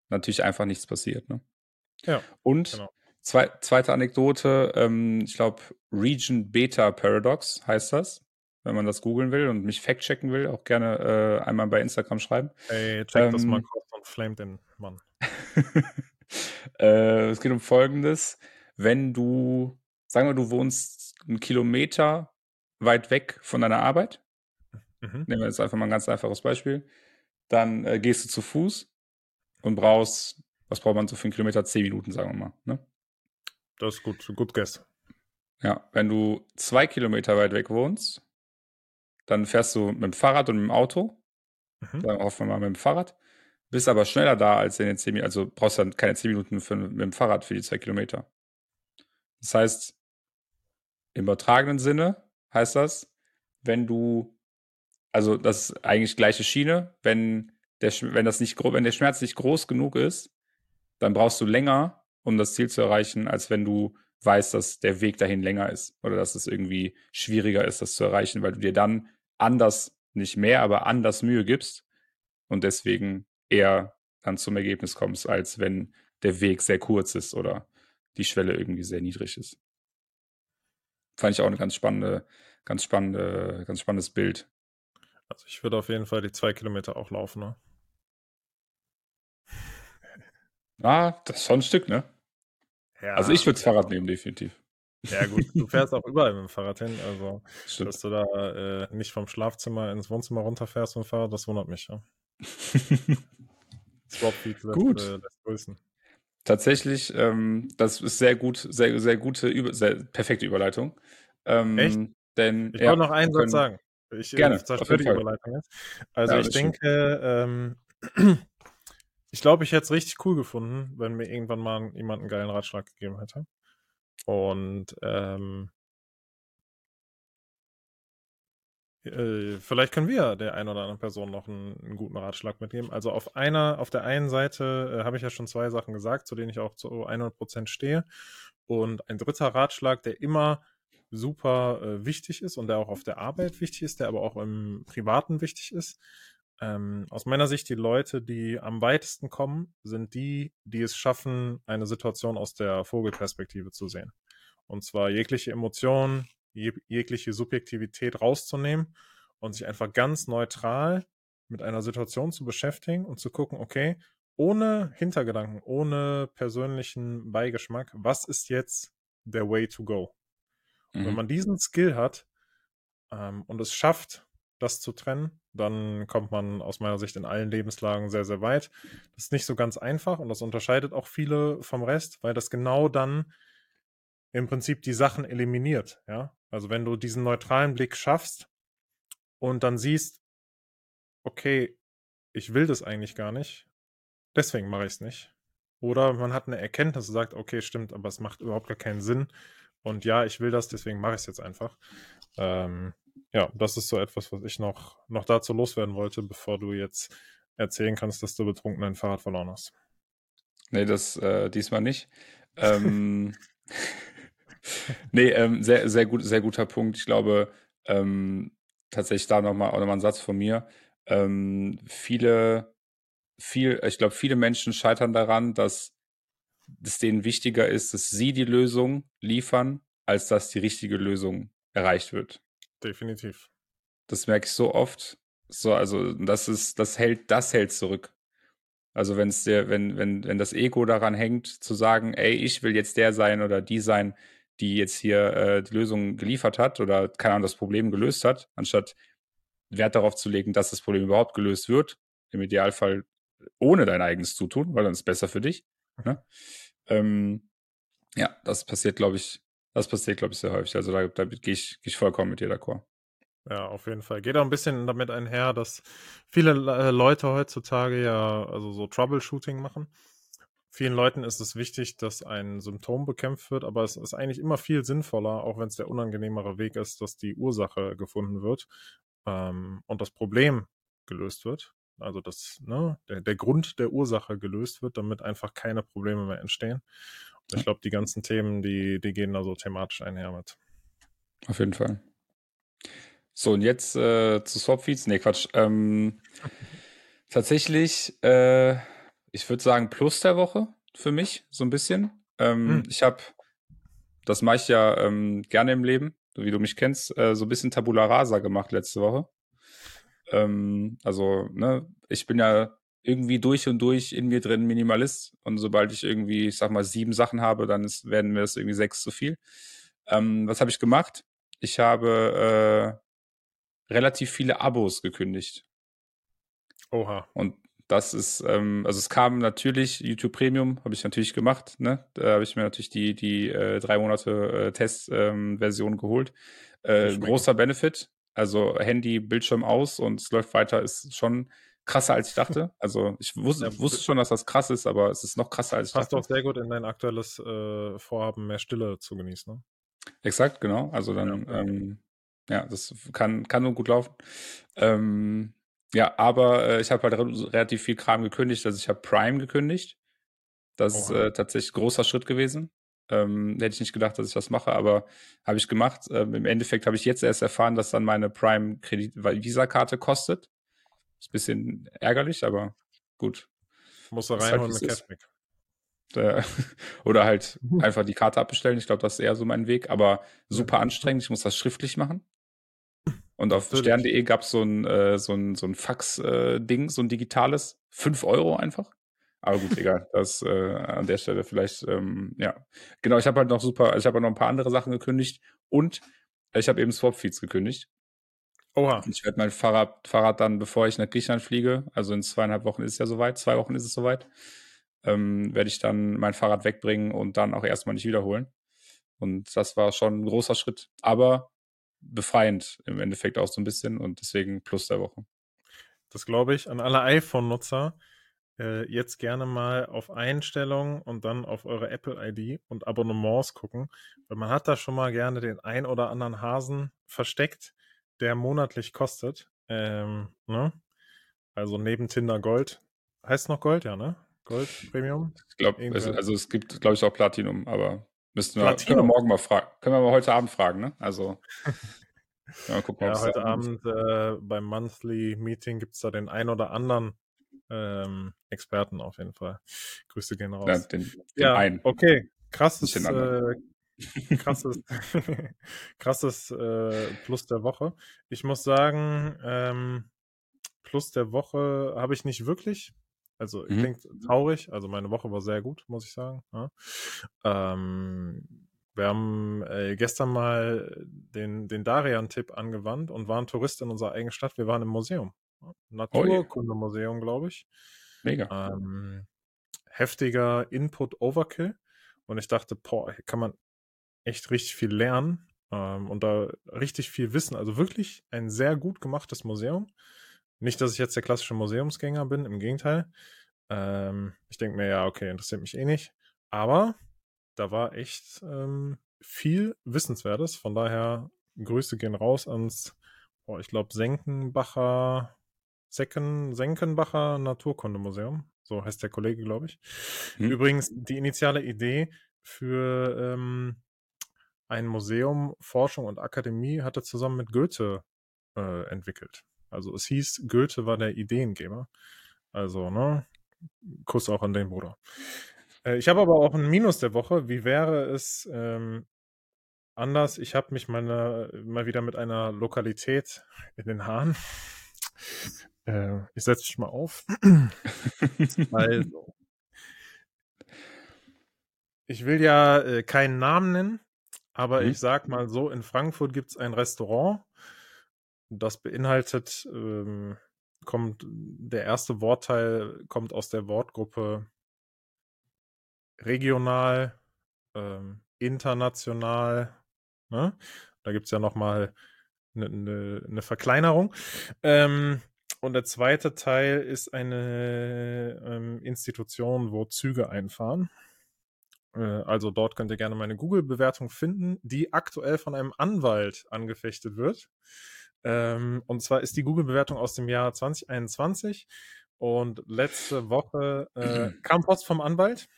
natürlich einfach nichts passiert. Ne? Ja. Und genau. Zwei, zweite Anekdote, ähm, ich glaube, Region Beta Paradox heißt das. Wenn man das googeln will und mich fact-checken will, auch gerne äh, einmal bei Instagram schreiben. Ey, check ähm, das mal kurz und flame den Mann. äh, es geht um Folgendes. Wenn du, sagen wir, du wohnst einen Kilometer weit weg von deiner Arbeit, mhm. nehmen wir jetzt einfach mal ein ganz einfaches Beispiel, dann äh, gehst du zu Fuß und brauchst, was braucht man so für einen Kilometer? Zehn Minuten, sagen wir mal. Ne? Das ist gut, gut guess. Ja, wenn du zwei Kilometer weit weg wohnst, dann fährst du mit dem Fahrrad und mit dem Auto. Mhm. Dann hoffen wir mal mit dem Fahrrad. Bist aber schneller da als in den 10 Minuten. Also brauchst dann keine 10 Minuten für, mit dem Fahrrad für die zwei Kilometer. Das heißt, im übertragenen Sinne heißt das, wenn du, also das ist eigentlich gleiche Schiene, wenn der, wenn das nicht, wenn der Schmerz nicht groß genug ist, dann brauchst du länger, um das Ziel zu erreichen, als wenn du weißt, dass der Weg dahin länger ist oder dass es irgendwie schwieriger ist, das zu erreichen, weil du dir dann anders, nicht mehr, aber anders Mühe gibst und deswegen eher dann zum Ergebnis kommst, als wenn der Weg sehr kurz ist oder die Schwelle irgendwie sehr niedrig ist. Fand ich auch eine ganz spannende, ganz spannende, ganz spannendes Bild. Also ich würde auf jeden Fall die zwei Kilometer auch laufen, ne? Ah, das ist schon ein Stück, ne? Ja, also ich würde das Fahrrad nehmen, definitiv. Ja gut, du fährst auch überall mit dem Fahrrad hin, also Stimmt. dass du da äh, nicht vom Schlafzimmer ins Wohnzimmer runterfährst mit dem Fahrrad, das wundert mich, ja. Swapfeed lässt, gut. Äh, lässt grüßen. Tatsächlich, ähm, das ist sehr gut, sehr, sehr gute, sehr perfekte Überleitung. Ähm, Echt? Denn, ich ja, wollte noch einen Satz sagen. Ich äh, Gerne, auf zerstöre jeden die Fall. Überleitung jetzt. Also Ja, ich denke, ähm, ich glaube, ich hätte es richtig cool gefunden, wenn mir irgendwann mal jemand einen geilen Ratschlag gegeben hätte. Und ähm, äh, vielleicht können wir der einen oder anderen Person noch einen, einen guten Ratschlag mitgeben. Also auf einer, auf der einen Seite äh, habe ich ja schon zwei Sachen gesagt, zu denen ich auch zu 100% stehe. Und ein dritter Ratschlag, der immer super äh, wichtig ist und der auch auf der Arbeit wichtig ist, der aber auch im Privaten wichtig ist. Ähm, aus meiner Sicht, die Leute, die am weitesten kommen, sind die, die es schaffen, eine Situation aus der Vogelperspektive zu sehen. Und zwar jegliche Emotionen, jegliche Subjektivität rauszunehmen und sich einfach ganz neutral mit einer Situation zu beschäftigen und zu gucken, okay, ohne Hintergedanken, ohne persönlichen Beigeschmack, was ist jetzt der Way to go? Mhm. Wenn man diesen Skill hat ähm, und es schafft, das zu trennen, dann kommt man aus meiner Sicht in allen Lebenslagen sehr, sehr weit. Das ist nicht so ganz einfach und das unterscheidet auch viele vom Rest, weil das genau dann im Prinzip die Sachen eliminiert. Ja? Also wenn du diesen neutralen Blick schaffst und dann siehst, okay, ich will das eigentlich gar nicht, deswegen mache ich es nicht. Oder man hat eine Erkenntnis und sagt, okay, stimmt, aber es macht überhaupt gar keinen Sinn. Und ja, ich will das, deswegen mache ich es jetzt einfach. Ähm, ja, das ist so etwas, was ich noch, noch dazu loswerden wollte, bevor du jetzt erzählen kannst, dass du betrunken dein Fahrrad verloren hast. Nee, das äh, diesmal nicht. Ähm, nee, ähm, sehr, sehr, gut, sehr guter Punkt. Ich glaube, ähm, tatsächlich da nochmal nochmal ein Satz von mir. Ähm, viele, viel, ich glaube, viele Menschen scheitern daran, dass es denen wichtiger ist, dass sie die Lösung liefern, als dass die richtige Lösung erreicht wird. Definitiv. Das merke ich so oft. So, also das ist, das hält, das hält zurück. Also wenn es dir, wenn, wenn, wenn das Ego daran hängt, zu sagen, ey, ich will jetzt der sein oder die sein, die jetzt hier äh, die Lösung geliefert hat oder keine Ahnung, das Problem gelöst hat, anstatt Wert darauf zu legen, dass das Problem überhaupt gelöst wird, im Idealfall ohne dein eigenes Zutun, weil dann ist es besser für dich. Ne? Ähm, ja, das passiert, glaube ich, das passiert, glaube ich, sehr häufig. Also da, da gehe ich, geh ich vollkommen mit dir d'accord. Ja, auf jeden Fall. Geht auch ein bisschen damit einher, dass viele äh, Leute heutzutage ja also so Troubleshooting machen. Vielen Leuten ist es wichtig, dass ein Symptom bekämpft wird, aber es ist eigentlich immer viel sinnvoller, auch wenn es der unangenehmere Weg ist, dass die Ursache gefunden wird ähm, und das Problem gelöst wird. Also dass ne, der, der Grund der Ursache gelöst wird, damit einfach keine Probleme mehr entstehen. Und ich glaube, die ganzen Themen, die, die gehen da so thematisch einher mit. Auf jeden Fall. So, und jetzt äh, zu Swapfeeds. Nee, Quatsch. Ähm, tatsächlich, äh, ich würde sagen, Plus der Woche für mich, so ein bisschen. Ähm, hm. Ich habe, das mache ich ja ähm, gerne im Leben, wie du mich kennst, äh, so ein bisschen Tabula Rasa gemacht letzte Woche. Ähm, also, ne, ich bin ja irgendwie durch und durch in mir drin Minimalist. Und sobald ich irgendwie, ich sag mal, sieben Sachen habe, dann ist, werden mir das irgendwie sechs zu viel. Ähm, was habe ich gemacht? Ich habe äh, relativ viele Abos gekündigt. Oha. Und das ist, ähm, also es kam natürlich, YouTube Premium habe ich natürlich gemacht, ne? Da habe ich mir natürlich die, die äh, drei Monate äh, Testversion ähm, geholt. Äh, großer Benefit. Also Handy, Bildschirm aus und es läuft weiter, ist schon krasser als ich dachte. Also ich wusste, ja, wusste schon, dass das krass ist, aber es ist noch krasser als ich passt dachte. Passt doch sehr gut in dein aktuelles äh, Vorhaben, mehr Stille zu genießen. Ne? Exakt, genau. Also dann, ja, ähm, ja das kann, kann nur gut laufen. Ähm, ja, aber äh, ich habe halt re relativ viel Kram gekündigt. Also ich habe Prime gekündigt. Das ist äh, tatsächlich ein großer Schritt gewesen. Ähm, hätte ich nicht gedacht, dass ich das mache, aber habe ich gemacht. Ähm, Im Endeffekt habe ich jetzt erst erfahren, dass dann meine Prime Kredit Visa-Karte kostet. Ist ein bisschen ärgerlich, aber gut. Muss er reinholen halt, mit Cashback. Äh, oder halt einfach die Karte abbestellen. Ich glaube, das ist eher so mein Weg, aber super anstrengend. Ich muss das schriftlich machen. Und auf stern.de gab es so ein, äh, so ein, so ein Fax-Ding, äh, so ein digitales. 5 Euro einfach. Aber gut, egal. Das äh, an der Stelle vielleicht, ähm, ja. Genau, ich habe halt noch super, ich habe noch ein paar andere Sachen gekündigt und ich habe eben Swapfeeds gekündigt. Oha. Ich werde mein Fahrrad, Fahrrad dann, bevor ich nach Griechenland fliege, also in zweieinhalb Wochen ist es ja soweit, zwei Wochen ist es soweit, ähm, werde ich dann mein Fahrrad wegbringen und dann auch erstmal nicht wiederholen. Und das war schon ein großer Schritt. Aber befreiend im Endeffekt auch so ein bisschen und deswegen Plus der Woche. Das glaube ich an alle iPhone-Nutzer. Äh, jetzt gerne mal auf Einstellungen und dann auf eure Apple-ID und Abonnements gucken, weil man hat da schon mal gerne den ein oder anderen Hasen versteckt, der monatlich kostet. Ähm, ne? Also neben Tinder Gold. Heißt noch Gold, ja, ne? Gold Premium? Ich glaube, also es gibt, glaube ich, auch Platinum, aber müssten wir, können wir morgen mal fragen. Können wir mal heute Abend fragen, ne? Also. ja, gucken, ja heute Abend äh, beim Monthly Meeting gibt es da den ein oder anderen ähm, Experten auf jeden Fall. Grüße gehen raus. Ja, den, den ja, einen. Okay, krasses, äh, krasses, krasses äh, Plus der Woche. Ich muss sagen, ähm, Plus der Woche habe ich nicht wirklich. Also mhm. klingt traurig. Also meine Woche war sehr gut, muss ich sagen. Ja. Ähm, wir haben äh, gestern mal den, den Darian-Tipp angewandt und waren Tourist in unserer eigenen Stadt. Wir waren im Museum. Naturkundemuseum, glaube ich. Mega. Ähm, heftiger Input-Overkill. Und ich dachte, boah, hier kann man echt richtig viel lernen ähm, und da richtig viel wissen. Also wirklich ein sehr gut gemachtes Museum. Nicht, dass ich jetzt der klassische Museumsgänger bin, im Gegenteil. Ähm, ich denke mir, ja, okay, interessiert mich eh nicht. Aber da war echt ähm, viel Wissenswertes. Von daher, Grüße gehen raus ans, oh, ich glaube, Senkenbacher, Secken, Senkenbacher Naturkundemuseum. So heißt der Kollege, glaube ich. Hm. Übrigens, die initiale Idee für ähm, ein Museum, Forschung und Akademie hat er zusammen mit Goethe äh, entwickelt. Also es hieß, Goethe war der Ideengeber. Also, ne? Kuss auch an den Bruder. Äh, ich habe aber auch ein Minus der Woche. Wie wäre es ähm, anders? Ich habe mich meine, mal wieder mit einer Lokalität in den Haaren. Äh, ich setze mich mal auf. also. Ich will ja äh, keinen Namen nennen, aber mhm. ich sag mal so, in Frankfurt gibt es ein Restaurant, das beinhaltet, ähm, kommt, der erste Wortteil kommt aus der Wortgruppe regional, ähm, international. Ne? Da gibt es ja nochmal eine ne, ne Verkleinerung. Ähm, und der zweite Teil ist eine ähm, Institution, wo Züge einfahren. Äh, also dort könnt ihr gerne meine Google-Bewertung finden, die aktuell von einem Anwalt angefechtet wird. Ähm, und zwar ist die Google-Bewertung aus dem Jahr 2021 und letzte Woche äh, kam Post vom Anwalt,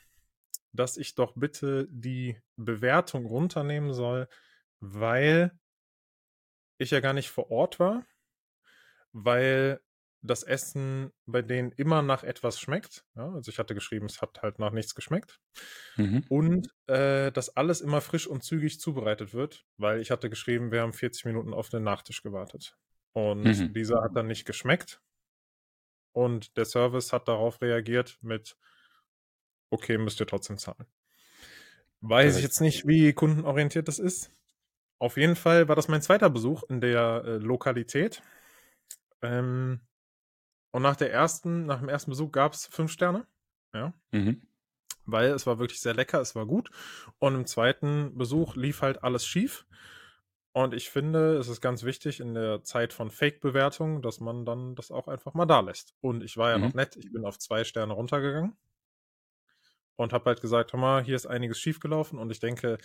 dass ich doch bitte die Bewertung runternehmen soll, weil ich ja gar nicht vor Ort war, weil das Essen bei denen immer nach etwas schmeckt. Ja, also ich hatte geschrieben, es hat halt nach nichts geschmeckt. Mhm. Und äh, dass alles immer frisch und zügig zubereitet wird, weil ich hatte geschrieben, wir haben 40 Minuten auf den Nachtisch gewartet. Und mhm. dieser hat dann nicht geschmeckt. Und der Service hat darauf reagiert mit, okay, müsst ihr trotzdem zahlen. Weiß ich jetzt nicht, wie kundenorientiert das ist. Auf jeden Fall war das mein zweiter Besuch in der äh, Lokalität. Ähm, und nach der ersten, nach dem ersten Besuch gab es fünf Sterne. Ja. Mhm. Weil es war wirklich sehr lecker, es war gut. Und im zweiten Besuch lief halt alles schief. Und ich finde, es ist ganz wichtig in der Zeit von Fake-Bewertungen, dass man dann das auch einfach mal da lässt. Und ich war ja mhm. noch nett, ich bin auf zwei Sterne runtergegangen und habe halt gesagt, hör mal, hier ist einiges schiefgelaufen und ich denke,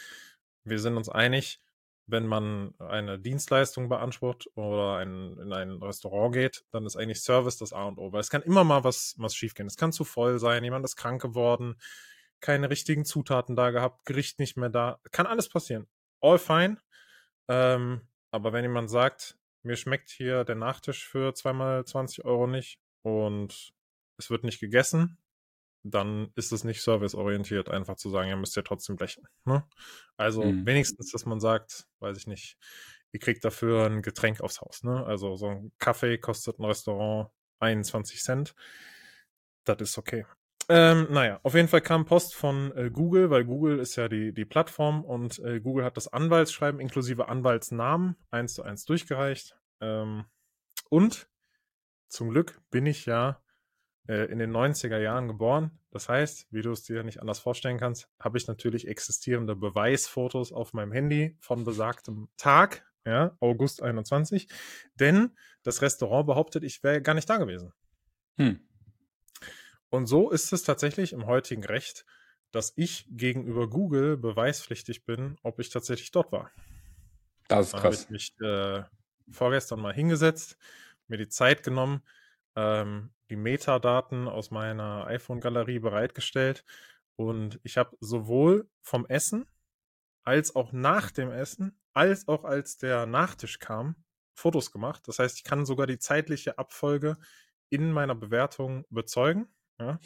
wir sind uns einig, wenn man eine Dienstleistung beansprucht oder ein, in ein Restaurant geht, dann ist eigentlich Service das A und O. Weil es kann immer mal was, was schiefgehen. Es kann zu voll sein, jemand ist krank geworden, keine richtigen Zutaten da gehabt, Gericht nicht mehr da. Kann alles passieren. All fine. Ähm, aber wenn jemand sagt, mir schmeckt hier der Nachtisch für zweimal 20 Euro nicht und es wird nicht gegessen, dann ist es nicht serviceorientiert, einfach zu sagen, ihr müsst ja trotzdem blechen. Ne? Also mhm. wenigstens, dass man sagt, weiß ich nicht, ihr kriegt dafür ein Getränk aufs Haus. Ne? Also so ein Kaffee kostet ein Restaurant 21 Cent. Das ist okay. Ähm, naja, auf jeden Fall kam Post von äh, Google, weil Google ist ja die, die Plattform und äh, Google hat das Anwaltsschreiben inklusive Anwaltsnamen eins zu eins durchgereicht. Ähm, und zum Glück bin ich ja äh, in den 90er Jahren geboren. Das heißt, wie du es dir nicht anders vorstellen kannst, habe ich natürlich existierende Beweisfotos auf meinem Handy von besagtem Tag ja, August 21, denn das Restaurant behauptet, ich wäre gar nicht da gewesen. Hm. Und so ist es tatsächlich im heutigen Recht, dass ich gegenüber Google beweispflichtig bin, ob ich tatsächlich dort war. Das ist krass. Da habe ich mich äh, vorgestern mal hingesetzt, mir die Zeit genommen, ähm, die Metadaten aus meiner iPhone-Galerie bereitgestellt und ich habe sowohl vom Essen als auch nach dem Essen, als auch als der Nachtisch kam, Fotos gemacht. Das heißt, ich kann sogar die zeitliche Abfolge in meiner Bewertung bezeugen. Ja.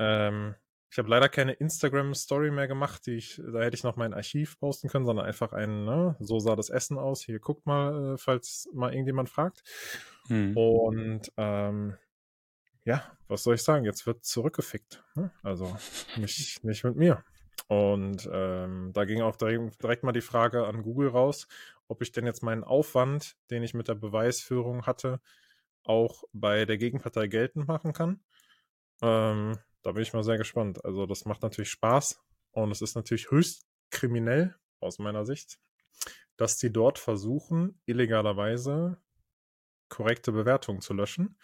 Ähm, ich habe leider keine Instagram-Story mehr gemacht, die ich, da hätte ich noch mein Archiv posten können, sondern einfach ein, ne, so sah das Essen aus. Hier guckt mal, äh, falls mal irgendjemand fragt. Hm. Und ähm, ja, was soll ich sagen? Jetzt wird zurückgefickt. Ne? Also nicht, nicht mit mir. Und ähm, da ging auch direkt, direkt mal die Frage an Google raus, ob ich denn jetzt meinen Aufwand, den ich mit der Beweisführung hatte, auch bei der Gegenpartei geltend machen kann. Ähm, da bin ich mal sehr gespannt. Also das macht natürlich Spaß und es ist natürlich höchst kriminell aus meiner Sicht, dass die dort versuchen, illegalerweise korrekte Bewertungen zu löschen.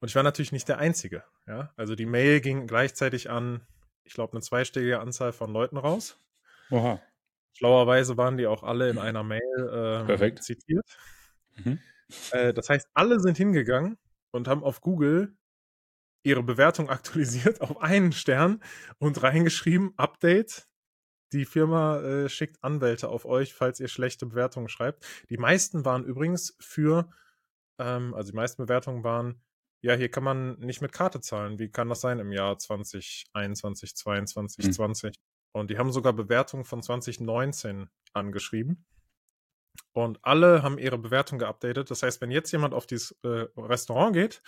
Und ich war natürlich nicht der Einzige. Ja? Also die Mail ging gleichzeitig an, ich glaube, eine zweistellige Anzahl von Leuten raus. Oha. Schlauerweise waren die auch alle in einer Mail ähm, zitiert. Mhm. Äh, das heißt, alle sind hingegangen und haben auf Google ihre Bewertung aktualisiert auf einen Stern und reingeschrieben, Update, die Firma äh, schickt Anwälte auf euch, falls ihr schlechte Bewertungen schreibt. Die meisten waren übrigens für, ähm, also die meisten Bewertungen waren, ja, hier kann man nicht mit Karte zahlen. Wie kann das sein im Jahr 2021, 22, hm. 20? Und die haben sogar Bewertungen von 2019 angeschrieben. Und alle haben ihre Bewertung geupdatet. Das heißt, wenn jetzt jemand auf dieses äh, Restaurant geht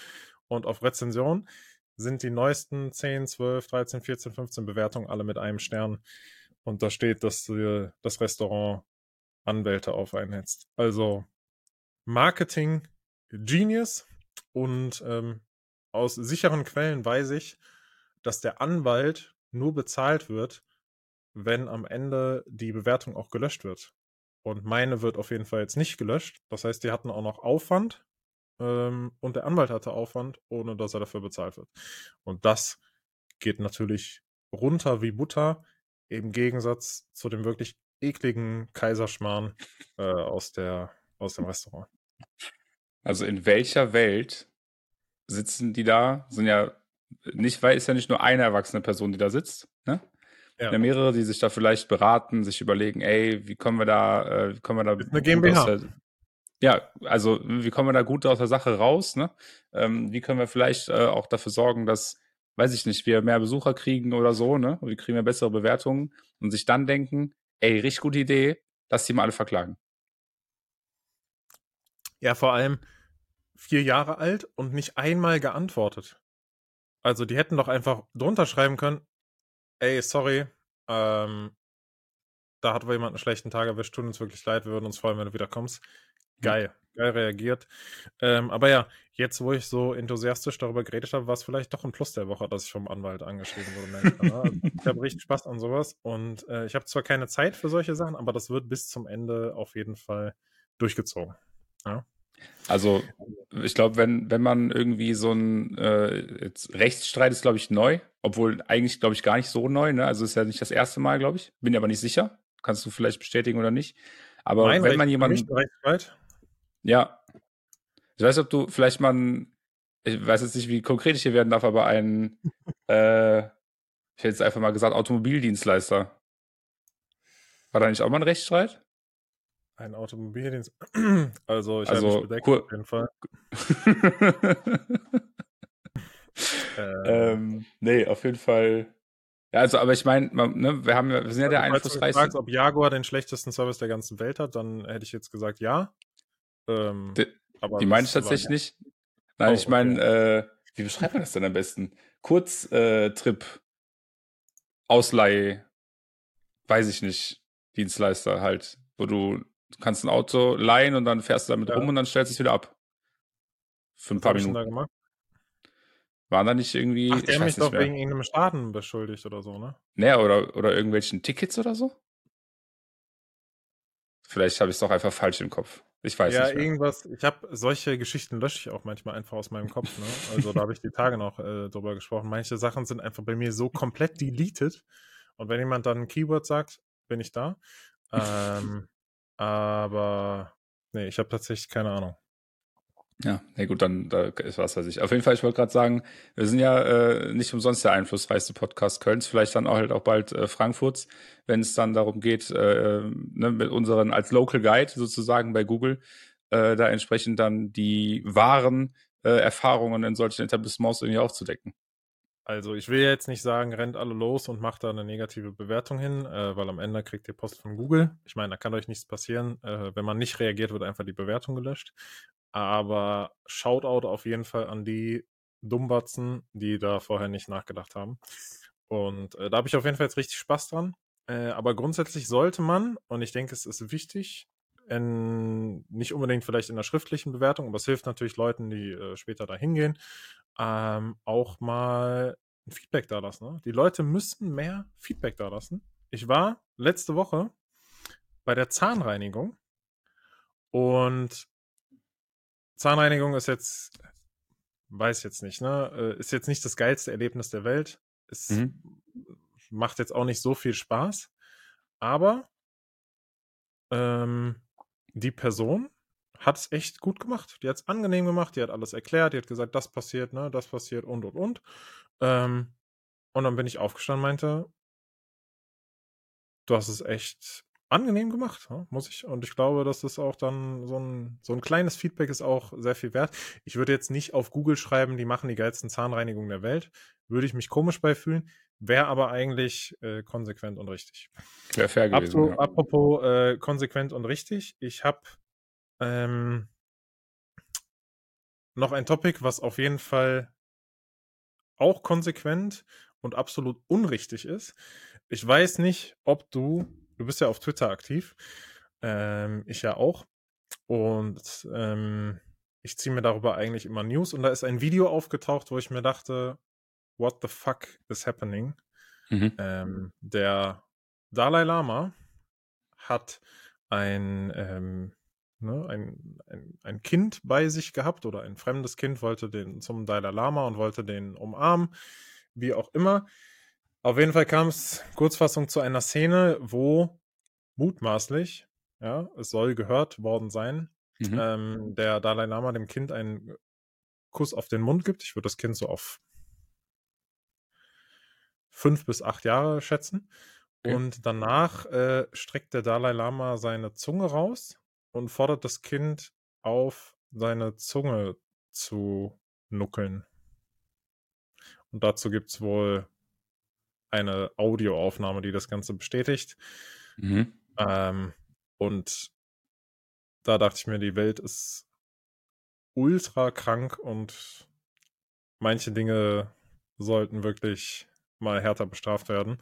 und auf Rezension, sind die neuesten 10, 12, 13, 14, 15 Bewertungen alle mit einem Stern. Und da steht, dass äh, das Restaurant Anwälte auf einen hetzt. Also Marketing Genius. Und ähm, aus sicheren Quellen weiß ich, dass der Anwalt nur bezahlt wird, wenn am Ende die Bewertung auch gelöscht wird. Und meine wird auf jeden Fall jetzt nicht gelöscht. Das heißt, die hatten auch noch Aufwand ähm, und der Anwalt hatte Aufwand, ohne dass er dafür bezahlt wird. Und das geht natürlich runter wie Butter, im Gegensatz zu dem wirklich ekligen Kaiserschmarrn äh, aus, der, aus dem Restaurant. Also in welcher Welt sitzen die da? Sind ja nicht, weil ist ja nicht nur eine erwachsene Person, die da sitzt, ne? Ja. ja mehrere, die sich da vielleicht beraten, sich überlegen, ey, wie kommen wir da, äh, wie kommen wir da ist eine GmbH. Der, ja, also wie kommen wir da gut aus der Sache raus, ne? Ähm, wie können wir vielleicht äh, auch dafür sorgen, dass, weiß ich nicht, wir mehr Besucher kriegen oder so, ne? Wie kriegen wir bessere Bewertungen und sich dann denken, ey, richtig gute Idee, lass die mal alle verklagen. Ja, vor allem vier Jahre alt und nicht einmal geantwortet. Also die hätten doch einfach drunter schreiben können, ey, sorry, ähm, da hat wohl jemand einen schlechten Tag erwischt, tut uns wirklich leid, wir würden uns freuen, wenn du wieder kommst. Hm. Geil, geil reagiert. Ähm, aber ja, jetzt, wo ich so enthusiastisch darüber geredet habe, war es vielleicht doch ein Plus der Woche, dass ich vom Anwalt angeschrieben wurde. Also, ich habe richtig Spaß an sowas und äh, ich habe zwar keine Zeit für solche Sachen, aber das wird bis zum Ende auf jeden Fall durchgezogen. Ja. Also, ich glaube, wenn, wenn man irgendwie so ein äh, jetzt Rechtsstreit ist, glaube ich, neu, obwohl eigentlich, glaube ich, gar nicht so neu, ne? Also ist ja nicht das erste Mal, glaube ich. Bin aber nicht sicher. Kannst du vielleicht bestätigen oder nicht. Aber mein wenn man jemanden. Rechtsstreit? Ja. Ich weiß, ob du vielleicht mal ich weiß jetzt nicht, wie konkret ich hier werden darf, aber ein, äh, ich hätte jetzt einfach mal gesagt, Automobildienstleister. War da nicht auch mal ein Rechtsstreit? Ein Automobildienst. Also, ich also, habe mich bedeckt, cool. auf jeden Fall. ähm, ähm, nee, auf jeden Fall. Ja, also, aber ich meine, ne, wir, haben, wir sind ja der also, einflussreichste. Wenn du fragst, ob Jaguar den schlechtesten Service der ganzen Welt hat, dann hätte ich jetzt gesagt, ja. Ähm, die, die meine ich tatsächlich nicht. Nein, oh, ich meine, okay. äh, wie beschreibt man das denn am besten? Kurztrip, äh, Ausleih, weiß ich nicht, Dienstleister halt, wo du Du kannst ein Auto leihen und dann fährst du damit ja. rum und dann stellst du es wieder ab. Für ein Was paar Minuten. Da gemacht? Waren da nicht irgendwie. Ach, der mich doch mehr. wegen irgendeinem Schaden beschuldigt oder so, ne? Naja, oder, oder irgendwelchen Tickets oder so? Vielleicht habe ich es doch einfach falsch im Kopf. Ich weiß ja, nicht mehr. irgendwas. Ich habe solche Geschichten lösche ich auch manchmal einfach aus meinem Kopf. Ne? Also da habe ich die Tage noch äh, drüber gesprochen. Manche Sachen sind einfach bei mir so komplett deleted. Und wenn jemand dann ein Keyword sagt, bin ich da. Ähm, aber nee, ich habe tatsächlich keine Ahnung. Ja, na gut, dann da ist was weiß ich. Auf jeden Fall, ich wollte gerade sagen, wir sind ja äh, nicht umsonst der einflussreichste Podcast Kölns, vielleicht dann auch halt auch bald äh, Frankfurts, wenn es dann darum geht, äh, ne, mit unseren als Local Guide sozusagen bei Google äh, da entsprechend dann die wahren äh, Erfahrungen in solchen Etablissements irgendwie aufzudecken. Also ich will jetzt nicht sagen, rennt alle los und macht da eine negative Bewertung hin, äh, weil am Ende kriegt ihr Post von Google. Ich meine, da kann euch nichts passieren. Äh, wenn man nicht reagiert, wird einfach die Bewertung gelöscht. Aber Shoutout auf jeden Fall an die Dummbatzen, die da vorher nicht nachgedacht haben. Und äh, da habe ich auf jeden Fall jetzt richtig Spaß dran. Äh, aber grundsätzlich sollte man, und ich denke, es ist wichtig, in, nicht unbedingt vielleicht in der schriftlichen Bewertung, aber es hilft natürlich Leuten, die äh, später da hingehen, ähm, auch mal ein Feedback da lassen. Ne? Die Leute müssen mehr Feedback da lassen. Ich war letzte Woche bei der Zahnreinigung und Zahnreinigung ist jetzt, weiß jetzt nicht, ne? Äh, ist jetzt nicht das geilste Erlebnis der Welt. Es mhm. macht jetzt auch nicht so viel Spaß. Aber ähm, die Person hat es echt gut gemacht. Die hat es angenehm gemacht, die hat alles erklärt, die hat gesagt, das passiert, ne, das passiert und und und. Ähm, und dann bin ich aufgestanden und meinte, du hast es echt angenehm gemacht, muss ich. Und ich glaube, dass das auch dann so ein, so ein kleines Feedback ist auch sehr viel wert. Ich würde jetzt nicht auf Google schreiben, die machen die geilsten Zahnreinigungen der Welt. Würde ich mich komisch beifühlen, wäre aber eigentlich äh, konsequent und richtig. Wäre fair gewesen. Apropos, ja. apropos äh, konsequent und richtig, ich habe ähm, noch ein Topic, was auf jeden Fall auch konsequent und absolut unrichtig ist. Ich weiß nicht, ob du du bist ja auf Twitter aktiv. Ähm, ich ja auch. Und ähm, ich ziehe mir darüber eigentlich immer News. Und da ist ein Video aufgetaucht, wo ich mir dachte, what the fuck is happening? Mhm. Ähm, der Dalai Lama hat ein, ähm, ne, ein, ein, ein, Kind bei sich gehabt oder ein fremdes Kind wollte den zum Dalai Lama und wollte den umarmen, wie auch immer. Auf jeden Fall kam es Kurzfassung zu einer Szene, wo mutmaßlich, ja, es soll gehört worden sein, mhm. ähm, der Dalai Lama dem Kind einen Kuss auf den Mund gibt. Ich würde das Kind so auf fünf bis acht Jahre schätzen. Okay. Und danach äh, streckt der Dalai Lama seine Zunge raus und fordert das Kind auf, seine Zunge zu nuckeln. Und dazu gibt es wohl eine Audioaufnahme, die das Ganze bestätigt. Mhm. Ähm, und da dachte ich mir, die Welt ist ultra krank und manche Dinge sollten wirklich mal härter bestraft werden.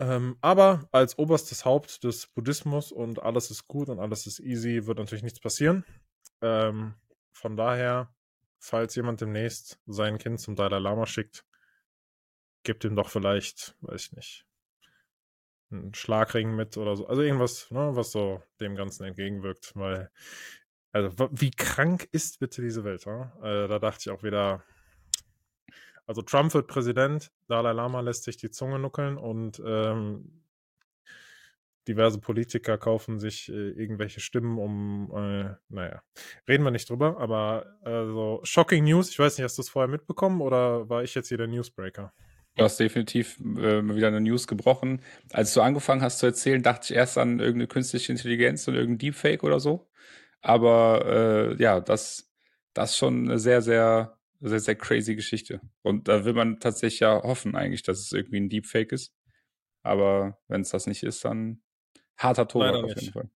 Ähm, aber als oberstes Haupt des Buddhismus und alles ist gut und alles ist easy, wird natürlich nichts passieren. Ähm, von daher, falls jemand demnächst sein Kind zum Dalai Lama schickt, gibt ihm doch vielleicht, weiß ich nicht, einen Schlagring mit oder so. Also irgendwas, ne, was so dem Ganzen entgegenwirkt, weil, also wie krank ist bitte diese Welt? Ne? Äh, da dachte ich auch wieder, also Trump wird Präsident, Dalai Lama lässt sich die Zunge nuckeln und ähm, diverse Politiker kaufen sich äh, irgendwelche Stimmen, um, äh, naja, reden wir nicht drüber, aber also Shocking News, ich weiß nicht, hast du es vorher mitbekommen oder war ich jetzt hier der Newsbreaker? Du hast definitiv äh, wieder eine News gebrochen. Als du angefangen hast zu erzählen, dachte ich erst an irgendeine künstliche Intelligenz und irgendein Deepfake oder so. Aber äh, ja, das, das schon eine sehr, sehr, sehr, sehr crazy Geschichte. Und da will man tatsächlich ja hoffen eigentlich, dass es irgendwie ein Deepfake ist. Aber wenn es das nicht ist, dann harter Tobak auf jeden Fall.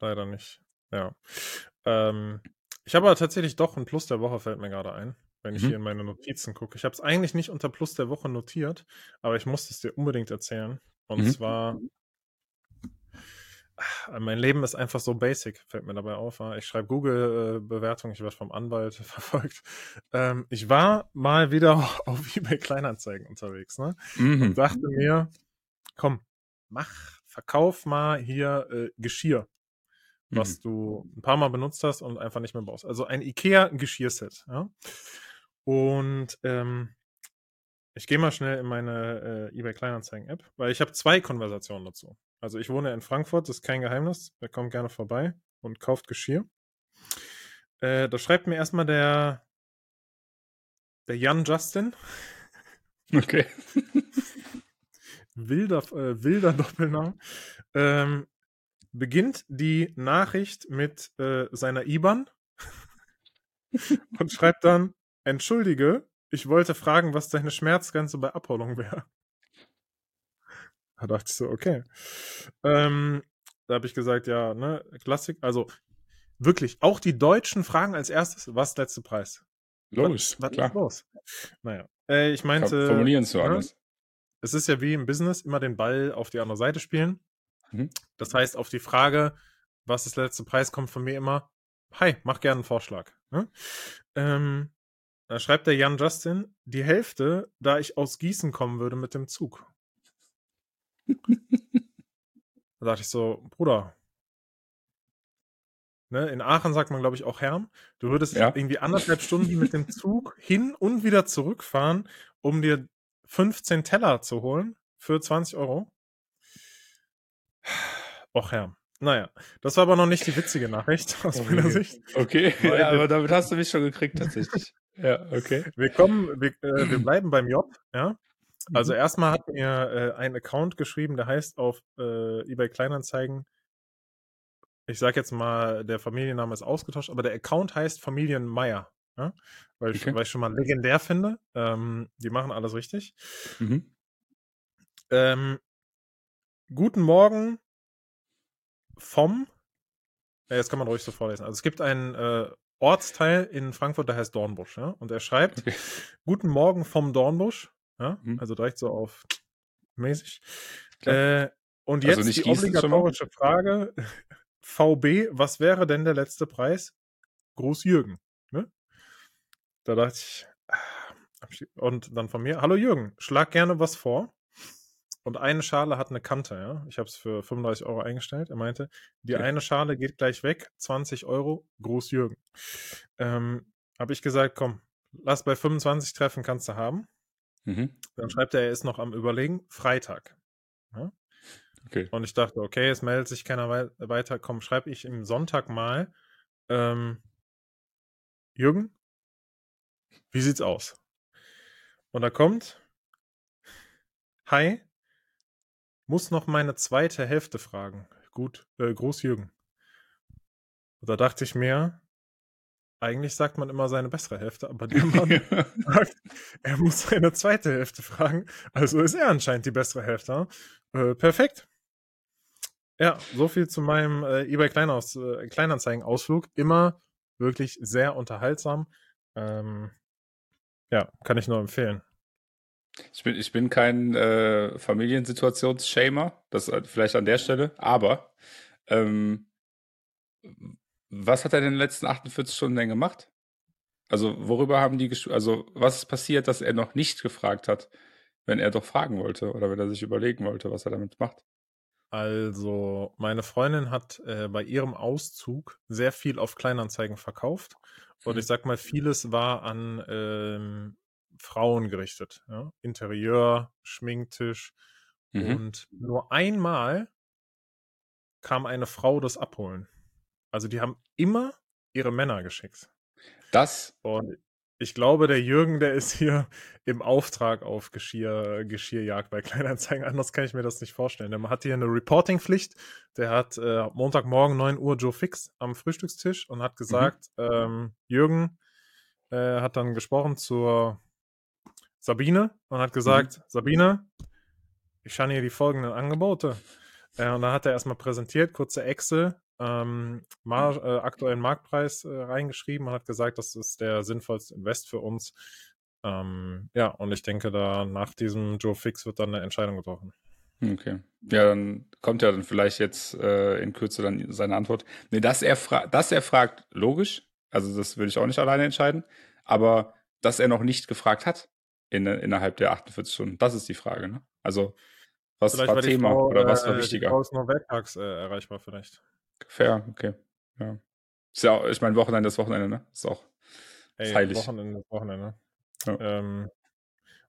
Leider nicht. Ja. Ähm, ich habe aber tatsächlich doch ein Plus der Woche, fällt mir gerade ein wenn ich mhm. hier in meine Notizen gucke. Ich habe es eigentlich nicht unter Plus der Woche notiert, aber ich muss es dir unbedingt erzählen. Und mhm. zwar, mein Leben ist einfach so basic, fällt mir dabei auf. Ich schreibe Google-Bewertungen, ich werde vom Anwalt verfolgt. Ähm, ich war mal wieder auf eBay Kleinanzeigen unterwegs ne? Mhm. und dachte mir, komm, mach verkauf mal hier äh, Geschirr, was Mhm. du ein paar Mal benutzt hast und einfach nicht mehr brauchst. Also ein IKEA-Geschirrset. Ja? Und ähm, ich gehe mal schnell in meine äh, eBay Kleinanzeigen-App, weil ich habe zwei Konversationen dazu. Also ich wohne in Frankfurt, das ist kein Geheimnis. Wer kommt gerne vorbei und kauft Geschirr. Äh, da schreibt mir erstmal der, der Jan Justin. Okay. wilder, äh, wilder Doppelname. Ähm, beginnt die Nachricht mit äh, seiner IBAN und schreibt dann: Entschuldige, ich wollte fragen, was deine Schmerzgrenze bei Abholung wäre. Da dachte ich so, okay. Ähm, da habe ich gesagt, ja, ne, Klassik, also wirklich, auch die Deutschen fragen als erstes, was ist letzte Preis? Logisch, was, was klar. ist los? Naja, äh, ich meinte, Formulieren es so ne, anders. es ist ja wie im Business, immer den Ball auf die andere Seite spielen. Mhm. Das heißt, auf die Frage, was ist der letzte Preis, kommt von mir immer, hi, mach gerne einen Vorschlag. Ne? Ähm, da schreibt der Jan Justin, die Hälfte, da ich aus Gießen kommen würde mit dem Zug. Da dachte ich so, Bruder, ne, in Aachen sagt man, glaube ich, auch Herm, du würdest Ja. irgendwie anderthalb Stunden mit dem Zug hin und wieder zurückfahren, um dir 15 Teller zu holen für 20 Euro. Och Herm. Naja, das war aber noch nicht die witzige Nachricht aus Oh, meiner. Sicht. Okay, ja, aber damit hast du mich schon gekriegt, tatsächlich. ja, okay. Wir kommen, wir, äh, wir bleiben beim J, ja. Also Mhm. erstmal hat mir äh, ein Account geschrieben, der heißt auf äh, eBay Kleinanzeigen, ich sag jetzt mal, der Familienname ist ausgetauscht, aber der Account heißt Familienmeier, ja? weil, ich, Okay. weil ich schon mal legendär finde. Ähm, die machen alles richtig. Mhm. Ähm, guten Morgen vom, ja, jetzt kann man ruhig so vorlesen. Also es gibt einen äh, Ortsteil in Frankfurt, der heißt Dornbusch, ja, und er schreibt, Okay. Guten Morgen vom Dornbusch. Ja, Mhm. also direkt so auf mäßig. Äh, und jetzt Also die obligatorische Frage: VB, was wäre denn der letzte Preis? Groß Jürgen. Ne? Da dachte ich, ah, ich- und dann von mir: Hallo Jürgen, schlag gerne was vor. Und eine Schale hat eine Kante, ja. Ich habe es für 35 Euro eingestellt. Er meinte, die Okay. eine Schale geht gleich weg, 20 Euro, Groß Jürgen. Ähm, habe ich gesagt, komm, lass bei 25 treffen, kannst du haben. Mhm. Dann schreibt er, er ist noch am Überlegen, Freitag. Okay. Und ich dachte, okay, es meldet sich keiner wei weiter. Komm, schreibe ich im Sonntag mal, ähm, Jürgen, wie sieht's aus? Und da kommt, hi, muss noch meine zweite Hälfte fragen. Gut, äh, Groß Jürgen. Und da dachte ich mir, eigentlich sagt man immer seine bessere Hälfte, aber der Mann sagt, er muss seine zweite Hälfte fragen. Also ist er anscheinend die bessere Hälfte. Äh, perfekt. Ja, so viel zu meinem äh, eBay Kleinaus äh, Kleinanzeigen-Ausflug. Immer wirklich sehr unterhaltsam. Ähm, ja, kann ich nur empfehlen. Ich bin, ich bin kein äh, Familiensituationsshamer, das äh, vielleicht an der Stelle, aber ähm, was hat er denn in den letzten 48 Stunden denn gemacht? Also, worüber haben die also, was ist passiert, dass er noch nicht gefragt hat, wenn er doch fragen wollte oder wenn er sich überlegen wollte, was er damit macht? Also, meine Freundin hat äh, bei ihrem Auszug sehr viel auf Kleinanzeigen verkauft. Und Mhm. ich sag mal, vieles war an ähm, Frauen gerichtet. Ja? Interieur, Schminktisch. Mhm. Und nur einmal kam eine Frau das abholen. Also die haben immer ihre Männer geschickt. Das Und ich glaube, der Jürgen, der ist hier im Auftrag auf Geschirr, Geschirrjagd bei Kleinanzeigen. Anders kann ich mir das nicht vorstellen. Der hat hier eine Reporting-Pflicht. Der hat äh, Montagmorgen 9 Uhr Joe Fix am Frühstückstisch und hat gesagt, ähm, Jürgen äh, hat dann gesprochen zur Sabine und hat gesagt, Sabine, ich habe hier die folgenden Angebote. Äh, und dann hat er erstmal präsentiert, kurze Excel, ähm, Mar äh, aktuellen Marktpreis äh, reingeschrieben und hat gesagt, das ist der sinnvollste Invest für uns. Ähm, ja, und ich denke, da nach diesem Joe Fix wird dann eine Entscheidung getroffen. Okay. Ja, dann kommt ja dann vielleicht jetzt äh, in Kürze dann seine Antwort. Nee, dass er, dass er fragt, logisch. Also das würde ich auch nicht alleine entscheiden. Aber dass er noch nicht gefragt hat in, innerhalb der 48 Stunden, das ist die Frage. Ne? Also Was Vielleicht war die Thema Frau, oder was war äh, die wichtiger? Frau ist nur werktags äh, erreichbar vielleicht. Fair, okay. Ja. Ist ja auch, ich meine, Wochenende ist Wochenende, ne? Ist auch ist Ey, heilig. Wochenende ist Wochenende. Ja. Ähm,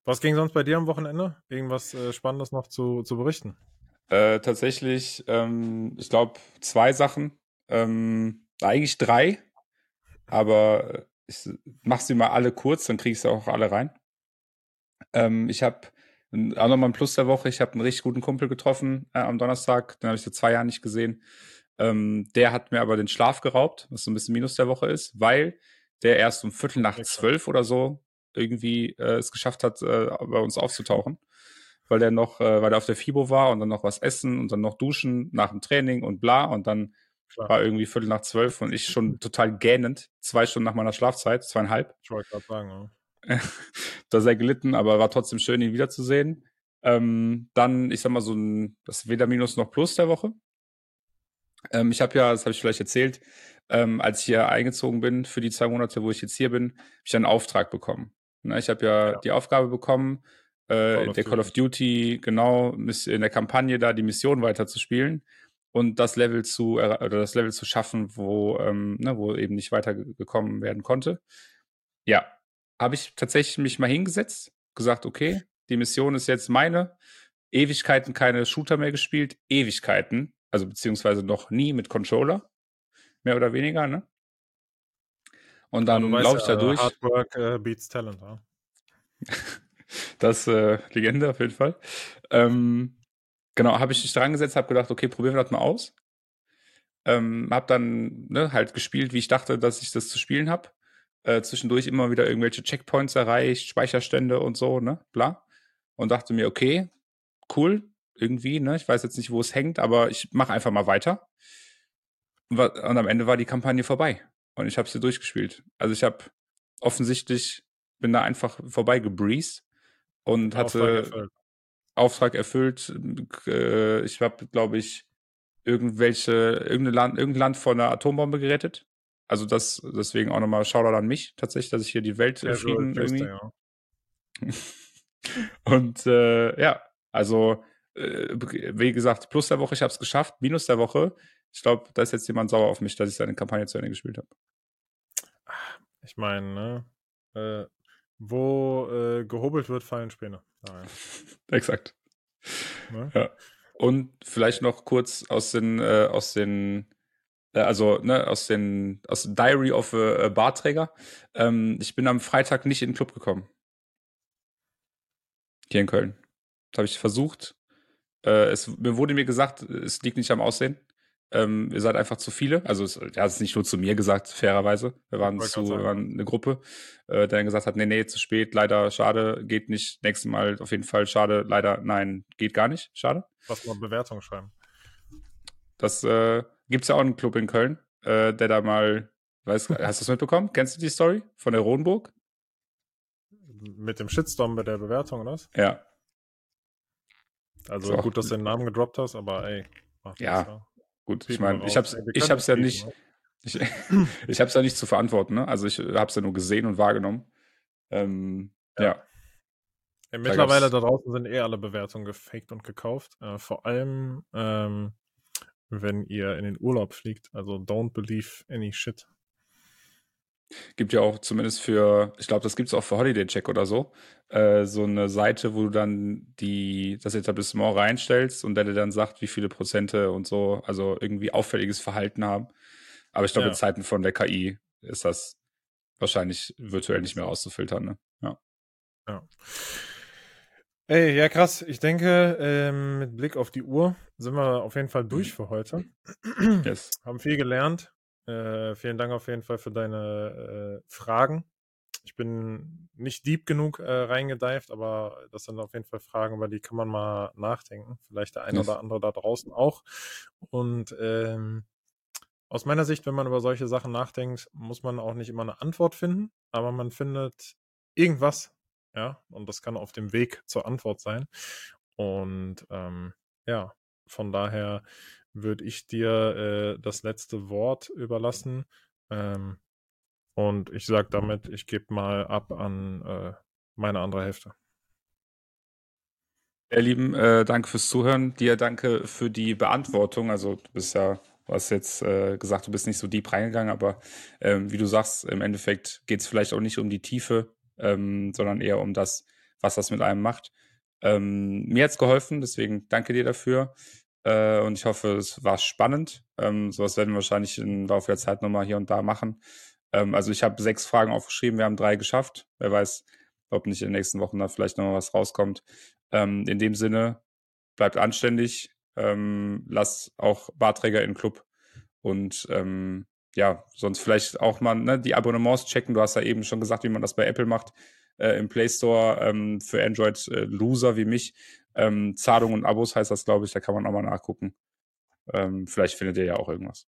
was ging sonst bei dir am Wochenende? Irgendwas äh, Spannendes noch zu, zu berichten? Äh, tatsächlich, ähm, ich glaube, zwei Sachen. Ähm, eigentlich drei, aber ich mach sie mal alle kurz, dann kriege ich sie auch alle rein. Ähm, ich habe auch nochmal ein Plus der Woche. Ich habe einen richtig guten Kumpel getroffen äh, am Donnerstag. Den habe ich seit zwei Jahren nicht gesehen. Ähm, der hat mir aber den Schlaf geraubt, was so ein bisschen Minus der Woche ist, weil der erst um Viertel nach zwölf oder so irgendwie äh, es geschafft hat, äh, bei uns aufzutauchen. Weil der noch, äh, weil er auf der FIBO war und dann noch was essen und dann noch duschen nach dem Training und bla. Und dann Klar. war irgendwie Viertel nach zwölf und ich schon total gähnend, zwei Stunden nach meiner Schlafzeit, zweieinhalb. Ich wollte gerade sagen, ja. da sehr gelitten, aber war trotzdem schön, ihn wiederzusehen. Ähm, dann, ich sag mal, so ein, das weder Minus noch Plus der Woche. Ähm, ich habe ja, das habe ich vielleicht erzählt, ähm, als ich hier eingezogen bin für die zwei Monate, wo ich jetzt hier bin, habe ich einen Auftrag bekommen. Ne, ich habe ja, ja, die Aufgabe bekommen, äh, Call der Call of Duty, genau, in der Kampagne da die Mission weiterzuspielen und das Level zu oder das Level zu schaffen, wo, ähm, ne, wo eben nicht weitergekommen werden konnte. Ja, habe ich tatsächlich mich mal hingesetzt, gesagt, okay, die Mission ist jetzt meine. Ewigkeiten keine Shooter mehr gespielt, Ewigkeiten, also beziehungsweise noch nie mit Controller, mehr oder weniger, ne? Und dann ja, laufe ich da durch. Hard work uh, beats talent, ja? das äh, Legende auf jeden Fall. Ähm, genau, habe ich mich dran gesetzt, habe gedacht, okay, probieren wir das mal aus. Ähm, habe dann ne, halt gespielt, wie ich dachte, dass ich das zu spielen habe. Äh, zwischendurch immer wieder irgendwelche Checkpoints erreicht, Speicherstände und so, ne, bla. Und dachte mir, okay, cool, irgendwie, ne? Ich weiß jetzt nicht, wo es hängt, aber ich mache einfach mal weiter. Und am Ende war die Kampagne vorbei und ich habe sie durchgespielt. Also ich habe offensichtlich bin da einfach vorbei gebreezed und hatte Auftrag erfüllt. Auftrag erfüllt. Äh, ich habe, glaube ich, irgendwelche irgendein Land, irgendein Land vor einer Atombombe gerettet. Also das deswegen auch nochmal Shoutout an mich tatsächlich, dass ich hier die Welt Frieden irgendwie. Ja. und äh, ja, also äh, wie gesagt, plus der Woche, ich habe es geschafft. Minus der Woche, ich glaube, da ist jetzt jemand sauer auf mich, dass ich seine Kampagne zu Ende gespielt habe. Ich meine, ne? Äh, wo äh, gehobelt wird, fallen Späne. Ah, ja. Exakt. Ne? Ja. Und vielleicht noch kurz aus den, äh, aus den, äh, also ne, aus den, aus dem Diary of a, Barträger. Ähm, ich bin am Freitag nicht in den Club gekommen. Hier in Köln. Da habe ich versucht. Äh, es, mir wurde mir gesagt, es liegt nicht am Aussehen. Ähm, ihr seid einfach zu viele. Also es, er hat es nicht nur zu mir gesagt, fairerweise. Wir waren zu, wir waren eine Gruppe, äh, der dann gesagt hat, nee, nee, zu spät, leider, schade, geht nicht. Nächstes Mal auf jeden Fall, schade, leider, nein, geht gar nicht, schade. Was mal Bewertung schreiben. Das äh, gibt's ja auch einen Club in Köln, äh, der da mal, weißt, hast du das mitbekommen? Kennst du die Story von der Rodenburg? Mit dem Shitstorm bei der Bewertung, oder was? Ja. Also gut, dass du den Namen gedroppt hast, aber ey. Ja, das, ja. Gut, ich meine, ich hab's, ich hab's ja nicht, ich, ich hab's ja nicht zu verantworten, ne? Also ich hab's ja nur gesehen und wahrgenommen. Ähm, ja. ja. ja mittlerweile da, da, draußen sind eh alle Bewertungen gefaked und gekauft. Äh, vor allem, ähm, wenn ihr in den Urlaub fliegt. Also don't believe any shit. Gibt ja auch zumindest für, ich glaube, das gibt es auch für Holiday Check oder so, äh, so eine Seite, wo du dann die, das Etablissement reinstellst und der dir dann sagt, wie viele Prozente und so, also irgendwie auffälliges Verhalten haben. Aber ich glaube, ja. in Zeiten von der KI ist das wahrscheinlich virtuell nicht mehr auszufiltern, ne? Ja. Ja. Ey, ja krass. Ich denke, ähm, mit Blick auf die Uhr sind wir auf jeden Fall durch für heute. Yes. Haben viel gelernt. Äh, vielen Dank auf jeden Fall für deine äh, Fragen. Ich bin nicht deep genug äh, reingedived, aber das sind auf jeden Fall Fragen, über die kann man mal nachdenken. Vielleicht der eine oder andere da draußen auch. Und ähm, aus meiner Sicht, wenn man über solche Sachen nachdenkt, muss man auch nicht immer eine Antwort finden, aber man findet irgendwas, ja, und das kann auf dem Weg zur Antwort sein. Und ähm, ja, von daher würde ich dir äh, das letzte Wort überlassen. Ähm, und ich sage damit, ich gebe mal ab an äh, meine andere Hälfte. Ihr Lieben, äh, danke fürs Zuhören. Dir danke für die Beantwortung. Also du bist ja, du hast jetzt äh, gesagt, du bist nicht so deep reingegangen, aber ähm, wie du sagst, im Endeffekt geht es vielleicht auch nicht um die Tiefe, ähm, sondern eher um das, was das mit einem macht. Ähm, mir hat's geholfen, deswegen danke dir dafür. Äh, und ich hoffe, es war spannend. Ähm, sowas werden wir wahrscheinlich im Laufe der Zeit nochmal hier und da machen. Ähm, also ich habe sechs Fragen aufgeschrieben, wir haben drei geschafft. Wer weiß, ob nicht in den nächsten Wochen da vielleicht noch mal was rauskommt. Ähm, in dem Sinne, bleibt anständig, ähm, lasst auch Barträger in den Club und ähm, ja, sonst vielleicht auch mal ne, die Abonnements checken. Du hast ja eben schon gesagt, wie man das bei Apple macht. Äh, Im Play Store ähm, für Android-Loser äh, wie mich. Ähm, Zahlungen und Abos heißt das, glaube ich. Da kann man auch mal nachgucken. Ähm, vielleicht findet ihr ja auch irgendwas.